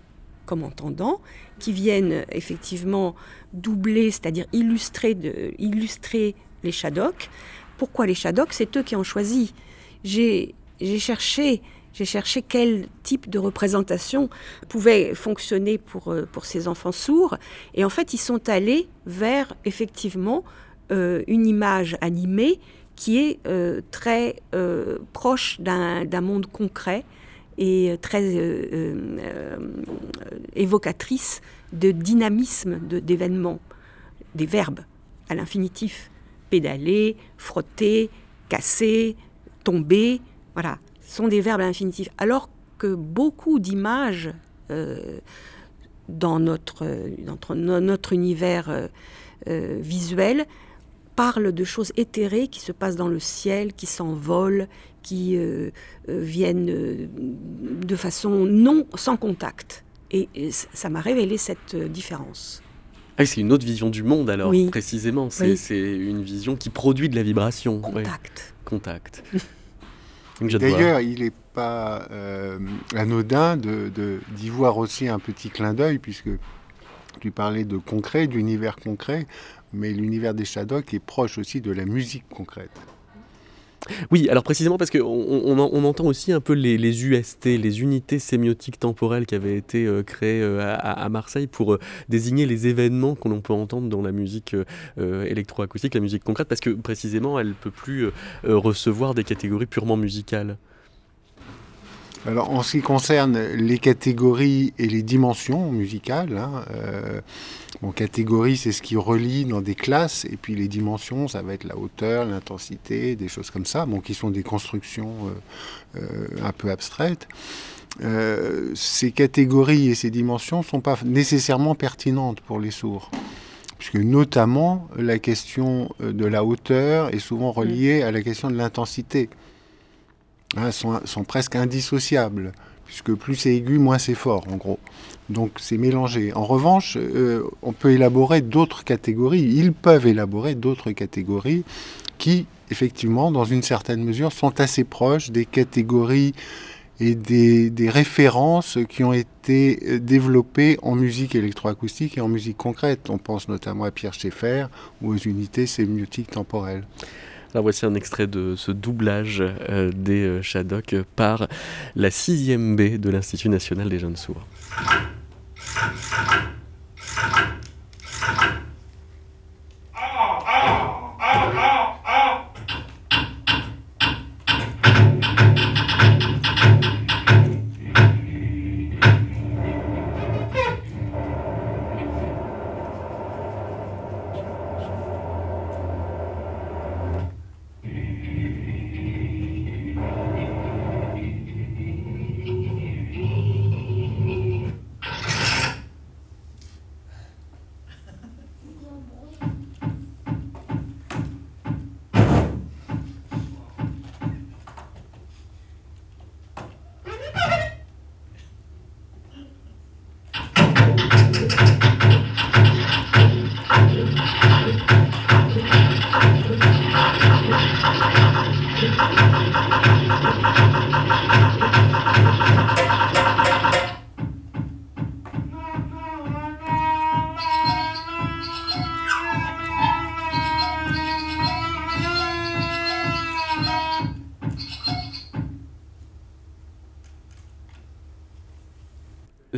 comme entendant, qui viennent effectivement doubler, c'est-à-dire illustrer, de, illustrer les Shadocks. Pourquoi les Shadocks? C'est eux qui ont choisi. J'ai j'ai cherché, j'ai cherché quel type de représentation pouvait fonctionner pour, euh, pour ces enfants sourds. Et en fait, ils sont allés vers effectivement euh, une image animée qui est euh, très proche d'un monde concret et très évocatrice de dynamisme d'événements, des verbes à l'infinitif. Pédaler, frotter, casser, tomber, voilà, sont des verbes infinitifs. Alors que beaucoup d'images euh, dans notre, notre, univers euh, euh, visuel parlent de choses éthérées qui se passent dans le ciel, qui s'envolent, qui viennent de façon non sans contact. Et, ça m'a révélé cette différence. Ah, c'est une autre vision du monde alors, précisément. C'est une vision qui produit de la vibration. Contact. Contact. D'ailleurs, il n'est pas euh, anodin d'y de, d'y voir aussi un petit clin d'œil, puisque tu parlais de concret, d'univers concret, mais l'univers des Shadocks est proche aussi de la musique concrète. Oui, alors précisément parce qu'on on, entend aussi un peu les, UST, les unités sémiotiques temporelles qui avaient été euh, créées euh, à, Marseille pour euh, désigner les événements qu'on peut entendre dans la musique électroacoustique, la musique concrète, parce que précisément elle ne peut plus recevoir des catégories purement musicales. Alors, en ce qui concerne les catégories et les dimensions musicales, hein, euh, catégorie, c'est ce qui relie dans des classes, et puis les dimensions, ça va être la hauteur, l'intensité, des choses comme ça, bon, qui sont des constructions euh, euh, un peu abstraites. ces catégories et ces dimensions ne sont pas nécessairement pertinentes pour les sourds puisque notamment la question de la hauteur est souvent reliée à la question de l'intensité. Hein, sont, presque indissociables, puisque plus c'est aigu, moins c'est fort, en gros. Donc c'est mélangé. En revanche, euh, on peut élaborer d'autres catégories, ils peuvent élaborer d'autres catégories qui, effectivement, dans une certaine mesure, sont assez proches des catégories et des, références qui ont été euh, développées en musique électroacoustique et en musique concrète. On pense notamment à Pierre Schaeffer ou aux unités sémiotiques temporelles. Voici un extrait de ce doublage euh, des euh, par la 6e B de l'Institut national des jeunes sourds. ああああああ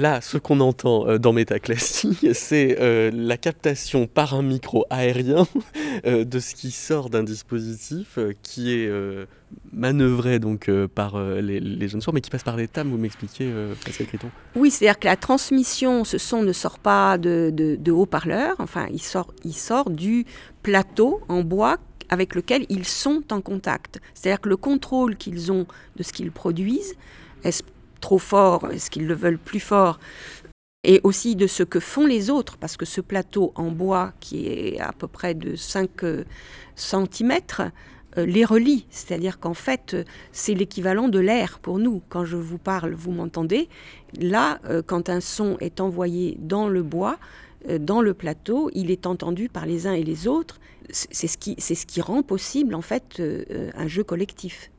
Là, ce qu'on entend euh, dans Métaclassique, c'est euh, la captation par un micro aérien euh, de ce qui sort d'un dispositif qui est manœuvré donc par les, jeunes sourds, mais qui passe par des tables. Vous m'expliquez, Pascal Criton Oui, c'est-à-dire que la transmission, ce son ne sort pas de, de haut-parleur. Enfin, il sort, il sort du plateau en bois avec lequel ils sont en contact. C'est-à-dire que le contrôle qu'ils ont de ce qu'ils produisent est trop fort, est-ce qu'ils le veulent plus fort? Et aussi de ce que font les autres, parce que ce plateau en bois qui est à peu près de 5 euh, cm euh, les relie. C'est-à-dire qu'en fait, c'est l'équivalent de l'air pour nous. Quand je vous parle, vous m'entendez. Là, euh, quand un son est envoyé dans le bois, dans le plateau, il est entendu par les uns et les autres. C'est ce qui, ce qui rend possible, en fait, un jeu collectif.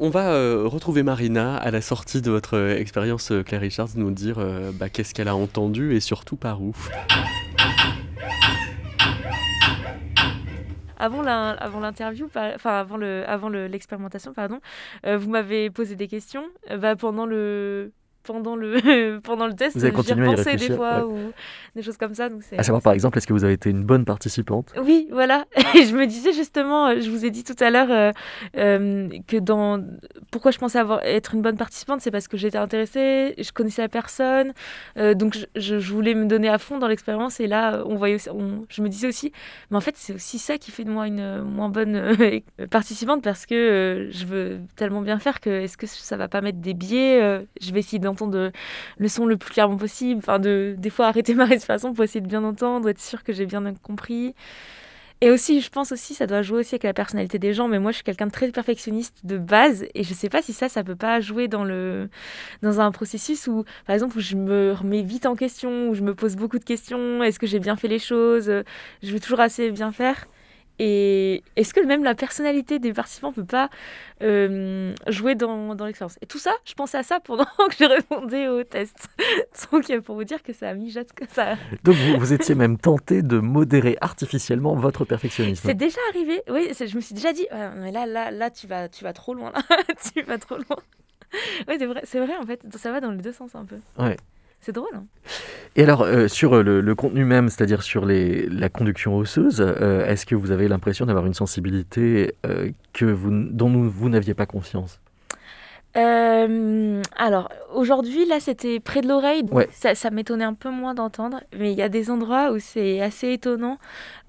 On va euh, retrouver Marina à la sortie de votre euh, expérience euh, Claire Richards, nous dire bah, qu'est-ce qu'elle a entendu et surtout par où. Avant l'interview, enfin avant le, avant l'expérimentation, pardon, vous m'avez posé des questions. Bah, pendant le pendant le, pendant le test. Vous avez continué à des fois ou des choses comme ça. Donc à savoir par exemple, est-ce que vous avez été une bonne participante? Oui, voilà. Je me disais justement, euh, je vous ai dit tout à l'heure euh, euh, que dans pourquoi je pensais avoir être une bonne participante, c'est parce que j'étais intéressée, je connaissais la personne, donc je, je, voulais me donner à fond dans l'expérience. Et là, on voyait, on, je me disais aussi, mais en fait, c'est aussi ça qui fait de moi une moins bonne participante parce que je veux tellement bien faire que est-ce que ça va pas mettre des biais Je vais essayer d'entendre le son le plus clairement possible, enfin de des fois arrêter ma respiration pour essayer de bien entendre, être sûr que j'ai bien compris. Et aussi, je pense aussi, ça doit jouer aussi avec la personnalité des gens. Mais moi, je suis quelqu'un de très perfectionniste de base, et je sais pas si ça, ça peut pas jouer dans le dans un processus où, par exemple, où je me remets vite en question, où je me pose beaucoup de questions. Est-ce que j'ai bien fait les choses Je veux toujours assez bien faire. Et est-ce que même la personnalité des participants ne peut pas euh, jouer dans, dans l'expérience? Et tout ça, je pensais à ça pendant que je répondais au test. Donc, pour vous dire que ça a mijote que ça. Donc, vous, vous étiez même tenté de modérer artificiellement votre perfectionnisme. C'est déjà arrivé. Oui, je me suis déjà dit, mais là, là, là, tu vas, tu vas trop loin. tu vas trop loin. Oui, c'est vrai, vrai, en fait. Ça va dans les deux sens un peu. Ouais. C'est drôle. Hein et alors, euh, sur le, contenu même, c'est-à-dire sur les, la conduction osseuse, euh, est-ce que vous avez l'impression d'avoir une sensibilité euh, que vous, dont vous n'aviez pas conscience? Alors aujourd'hui là c'était près de l'oreille ouais. ça, ça m'étonnait un peu moins d'entendre mais il y a des endroits où c'est assez étonnant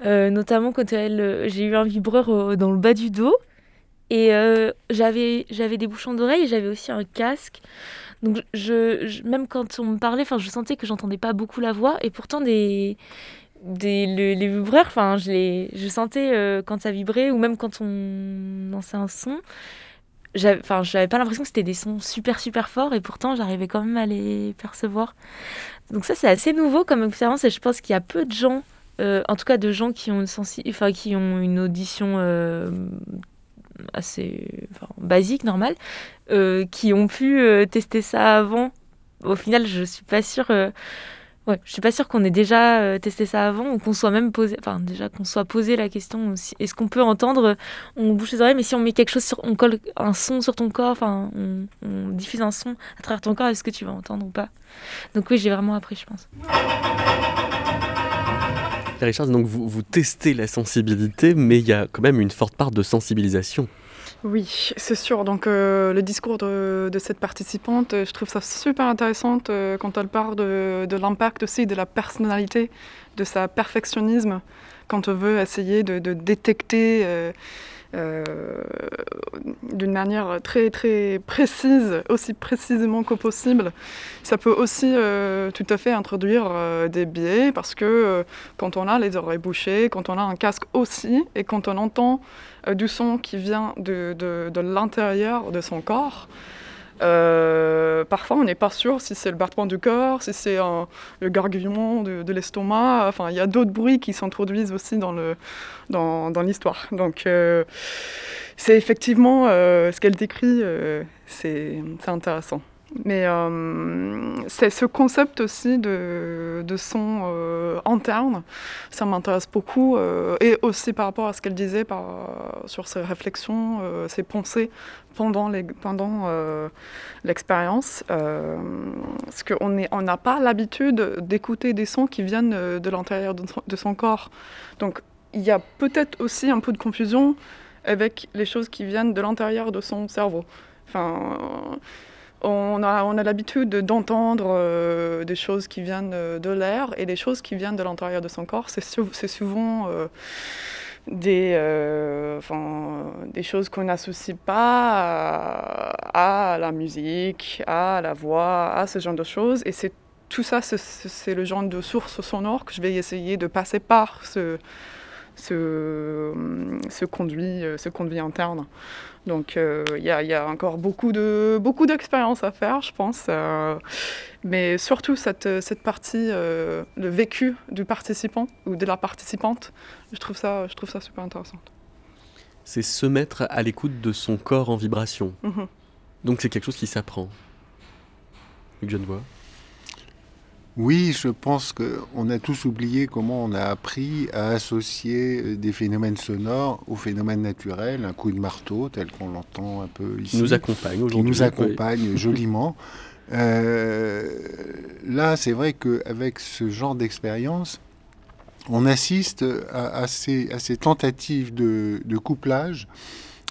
notamment quand j'ai eu un vibreur dans le bas du dos et j'avais j'avais des bouchons d'oreille et j'avais aussi un casque donc, je, même quand on me parlait, je sentais que j'entendais pas beaucoup la voix, et pourtant des, des les, vibreurs, enfin, je les, je sentais euh, quand ça vibrait, ou même quand on lançait un son. Enfin, j'avais pas l'impression que c'était des sons super super forts, et pourtant j'arrivais quand même à les percevoir. Donc ça, c'est assez nouveau comme expérience, et je pense qu'il y a peu de gens, euh, en tout cas de gens qui ont une sensi qui ont une audition euh, assez basique, normale, euh, qui ont pu euh, tester ça avant. Au final, je suis pas sûre. Euh, Ouais, je suis pas sûre qu'on ait déjà testé ça avant ou qu'on soit même posé, enfin déjà qu'on soit posé la question. Est-ce qu'on peut entendre, on bouche les oreilles, mais si on met quelque chose sur, on colle un son sur ton corps, enfin on, diffuse un son à travers ton corps, est-ce que tu vas entendre ou pas? Donc oui, j'ai vraiment appris, je pense. Richard, donc vous, vous testez la sensibilité, mais il y a quand même une forte part de sensibilisation. Oui, c'est sûr. Donc euh, le discours de, cette participante, je trouve ça super intéressant euh, quand elle parle de, l'impact aussi de la personnalité, de sa perfectionnisme, quand on veut essayer de, détecter euh, d'une manière très très précise, aussi précisément que possible. Ça peut aussi tout à fait introduire des biais parce que quand on a les oreilles bouchées, quand on a un casque aussi, et quand on entend euh, du son qui vient de, de, l'intérieur de son corps. Euh, parfois, on n'est pas sûr si c'est le battement du corps, si c'est le gargouillement de, l'estomac. Enfin, il y a d'autres bruits qui s'introduisent aussi dans, le, dans, dans l'histoire. Donc, euh, c'est effectivement ce qu'elle décrit, c'est intéressant. Mais euh, c'est ce concept aussi de, son euh, interne, ça m'intéresse beaucoup. Euh, et aussi par rapport à ce qu'elle disait par, sur ses réflexions, ses pensées pendant, l'expérience. parce qu'on n'a pas l'habitude d'écouter des sons qui viennent de l'intérieur de, de, son corps. Donc il y a peut-être aussi un peu de confusion avec les choses qui viennent de l'intérieur de son cerveau. Enfin on a, l'habitude d'entendre euh, des choses qui viennent euh, de l'air et des choses qui viennent de l'intérieur de son corps. C'est souvent euh, des, choses qu'on n'associe pas à, la musique, à la voix, à ce genre de choses. Et tout ça, c'est le genre de source sonore que je vais essayer de passer par ce, ce, conduit, ce conduit interne. Donc il euh, y, a encore beaucoup de beaucoup d'expérience à faire, je pense. Euh, mais surtout cette, cette partie, euh, le vécu du participant ou de la participante, je trouve ça, je trouve ça super intéressant. C'est se mettre à l'écoute de son corps en vibration. Mhm. Donc c'est quelque chose qui s'apprend. Luc Genevois oui, je pense qu'on a tous oublié comment on a appris à associer euh, des phénomènes sonores aux phénomènes naturels, un coup de marteau tel qu'on l'entend un peu ici. Qui nous accompagne aujourd'hui. Qui nous accompagne joliment. Euh, là, c'est vrai qu'avec ce genre d'expérience, on assiste à, ces, tentatives de couplage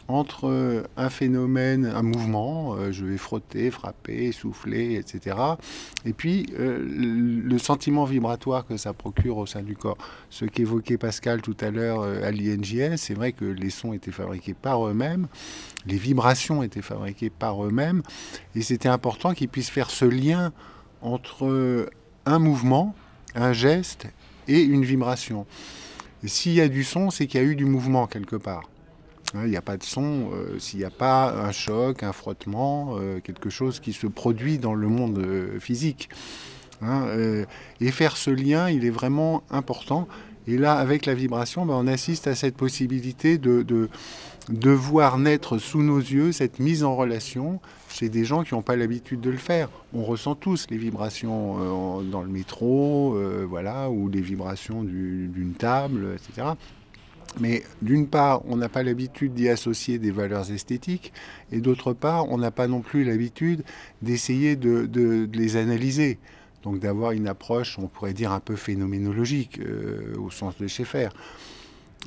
entre euh, un phénomène, un mouvement, euh, je vais frotter, frapper, souffler, etc., et puis euh, le sentiment vibratoire que ça procure au sein du corps. Ce qu'évoquait Pascal tout à l'heure à l'INJS, c'est vrai que les sons étaient fabriqués par eux-mêmes, les vibrations étaient fabriquées par eux-mêmes, et c'était important qu'ils puissent faire ce lien entre un mouvement, un geste et une vibration. S'il y a du son, c'est qu'il y a eu du mouvement quelque part. Il n'y a pas de son euh, s'il n'y a pas un choc, un frottement, euh, quelque chose qui se produit dans le monde euh, physique. Hein, et faire ce lien, il est vraiment important. Et là, avec la vibration, ben, on assiste à cette possibilité de, de, voir naître sous nos yeux cette mise en relation chez des gens qui n'ont pas l'habitude de le faire. On ressent tous les vibrations dans le métro, voilà, ou les vibrations d'une table, etc. Mais d'une part, on n'a pas l'habitude d'y associer des valeurs esthétiques, et d'autre part, on n'a pas non plus l'habitude d'essayer de, les analyser. Donc d'avoir une approche, on pourrait dire, un peu phénoménologique, euh, au sens de Schaeffer.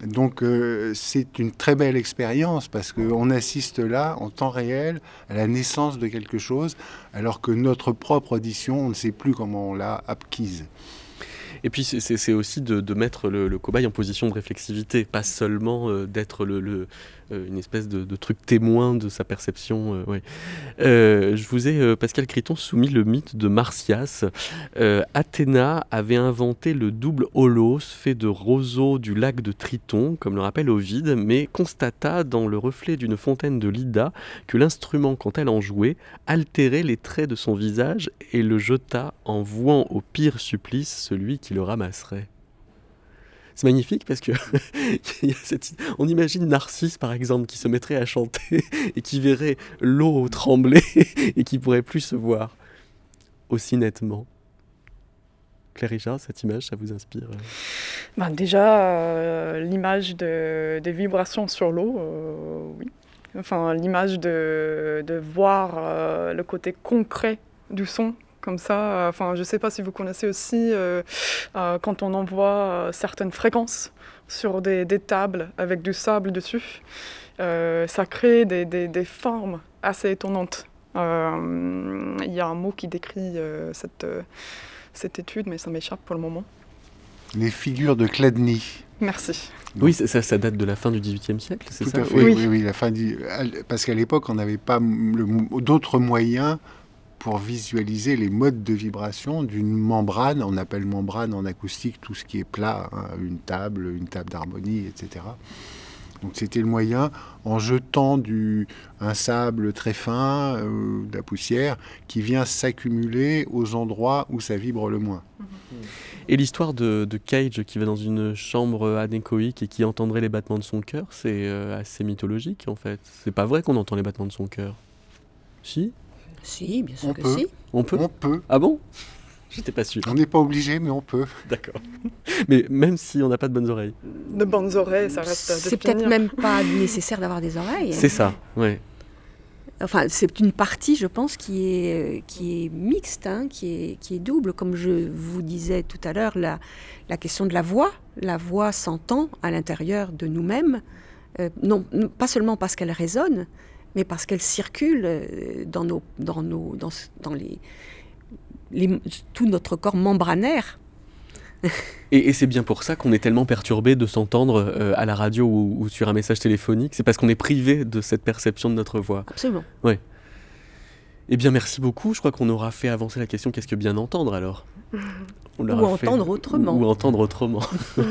Donc euh, c'est une très belle expérience parce qu'on assiste là, en temps réel, à la naissance de quelque chose, alors que notre propre audition, on ne sait plus comment on l'a acquise. Et puis c'est aussi de, mettre le, cobaye en position de réflexivité, pas seulement euh, d'être le, euh, une espèce de, truc témoin de sa perception. Euh, je vous ai, Pascal Criton, soumis le mythe de Martias. Athéna avait inventé le double holos fait de roseaux du lac de Triton, comme le rappelle Ovide, mais constata dans le reflet d'une fontaine de Lida que l'instrument, quand elle en jouait, altérait les traits de son visage et le jeta en vouant au pire supplice celui qui le ramasserait. C'est magnifique parce que on imagine Narcisse par exemple qui se mettrait à chanter et qui verrait l'eau trembler et qui pourrait plus se voir aussi nettement Claire Richard, cette image, ça vous inspire ben Déjà, l'image de, des vibrations sur l'eau, oui. Enfin, l'image de voir le côté concret du son comme ça. Enfin, je ne sais pas si vous connaissez aussi quand on envoie certaines fréquences sur des, des, tables avec du sable dessus. ça crée des, des, des formes assez étonnantes. Euh, il y a un mot qui décrit euh, cette, euh, cette étude, mais ça m'échappe pour le moment. Les figures de Chladni. Merci. Oui, ça, ça, date de la fin du XVIIIe siècle, c'est ça à fait, oui. oui, oui la fin du... parce qu'à l'époque, on n'avait pas d'autres moyens pour visualiser les modes de vibration d'une membrane. On appelle membrane en acoustique tout ce qui est plat, hein, une table, une table d'harmonie, etc. Donc c'était le moyen, en jetant du, un sable très fin, euh, de la poussière, qui vient s'accumuler aux endroits où ça vibre le moins. Et l'histoire de, Cage qui va dans une chambre anéchoïque et qui entendrait les battements de son cœur, c'est euh, assez mythologique en fait. C'est pas vrai qu'on entend les battements de son cœur. Si? Si, bien sûr on que peut. si. On peut On peut. Ah bon? J'étais pas sûr. On n'est pas obligé, mais on peut. D'accord. Mais même si on n'a pas de bonnes oreilles. De bonnes oreilles, ça reste. C'est peut-être même pas nécessaire d'avoir des oreilles. C'est ça, ouais. Enfin, c'est une partie, je pense, qui est, qui est mixte, hein, qui, est, qui est double. Comme je vous disais tout à l'heure, la, la question de la voix. La voix s'entend à l'intérieur de nous-mêmes, euh, non, pas seulement parce qu'elle résonne, mais parce qu'elle circule euh, dans, nos, dans, nos, dans, dans les, les, tout notre corps membranaire. et, et c'est bien pour ça qu'on est tellement perturbé de s'entendre euh, à la radio ou, ou, sur un message téléphonique. C'est parce qu'on est privé de cette perception de notre voix. Absolument. Ouais. Eh bien, merci beaucoup. Je crois qu'on aura fait avancer la question qu'est-ce que bien entendre alors? On Ou entendre fait... autrement. Ou, ou entendre autrement.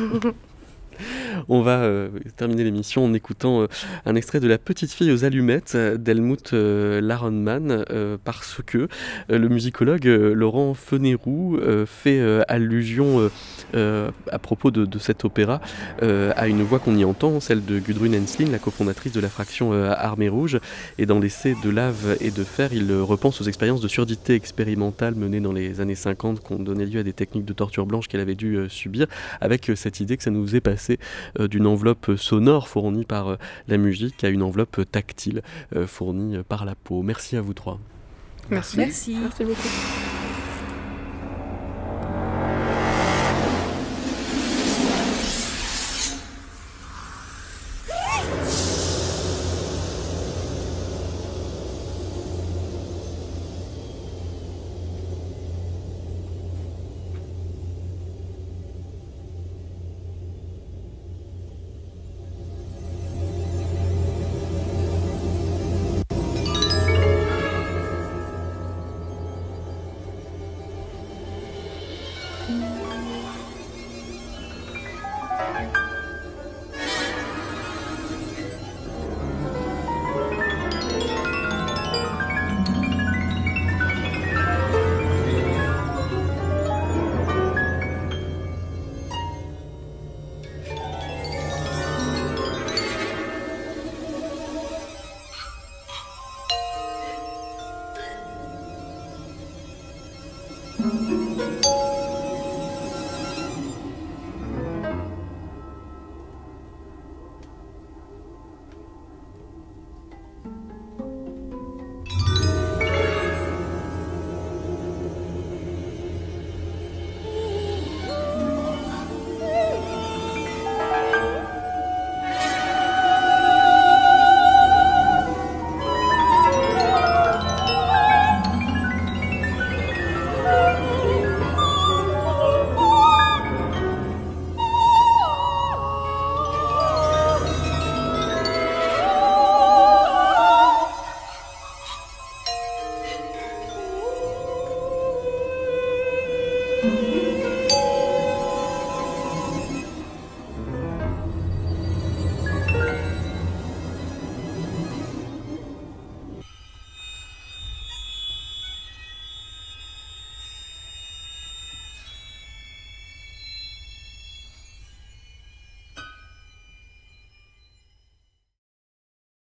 On va euh, terminer l'émission en écoutant euh, un extrait de La petite fille aux allumettes euh, d'Helmut euh, parce que le musicologue Laurent Fenerou fait allusion à propos de, cet opéra à une voix qu'on y entend, celle de Gudrun Hensling, la cofondatrice de la fraction Armée Rouge. Et dans l'essai de Lave et de Fer, il repense aux expériences de surdité expérimentale menées dans les années 50 qui ont donné lieu à des techniques de torture blanche qu'elle avait dû subir, avec cette idée que ça nous est passé euh, d'une enveloppe sonore fournie par euh, la musique à une enveloppe tactile euh, fournie par la peau. Merci à vous trois. Merci. Merci, Merci beaucoup.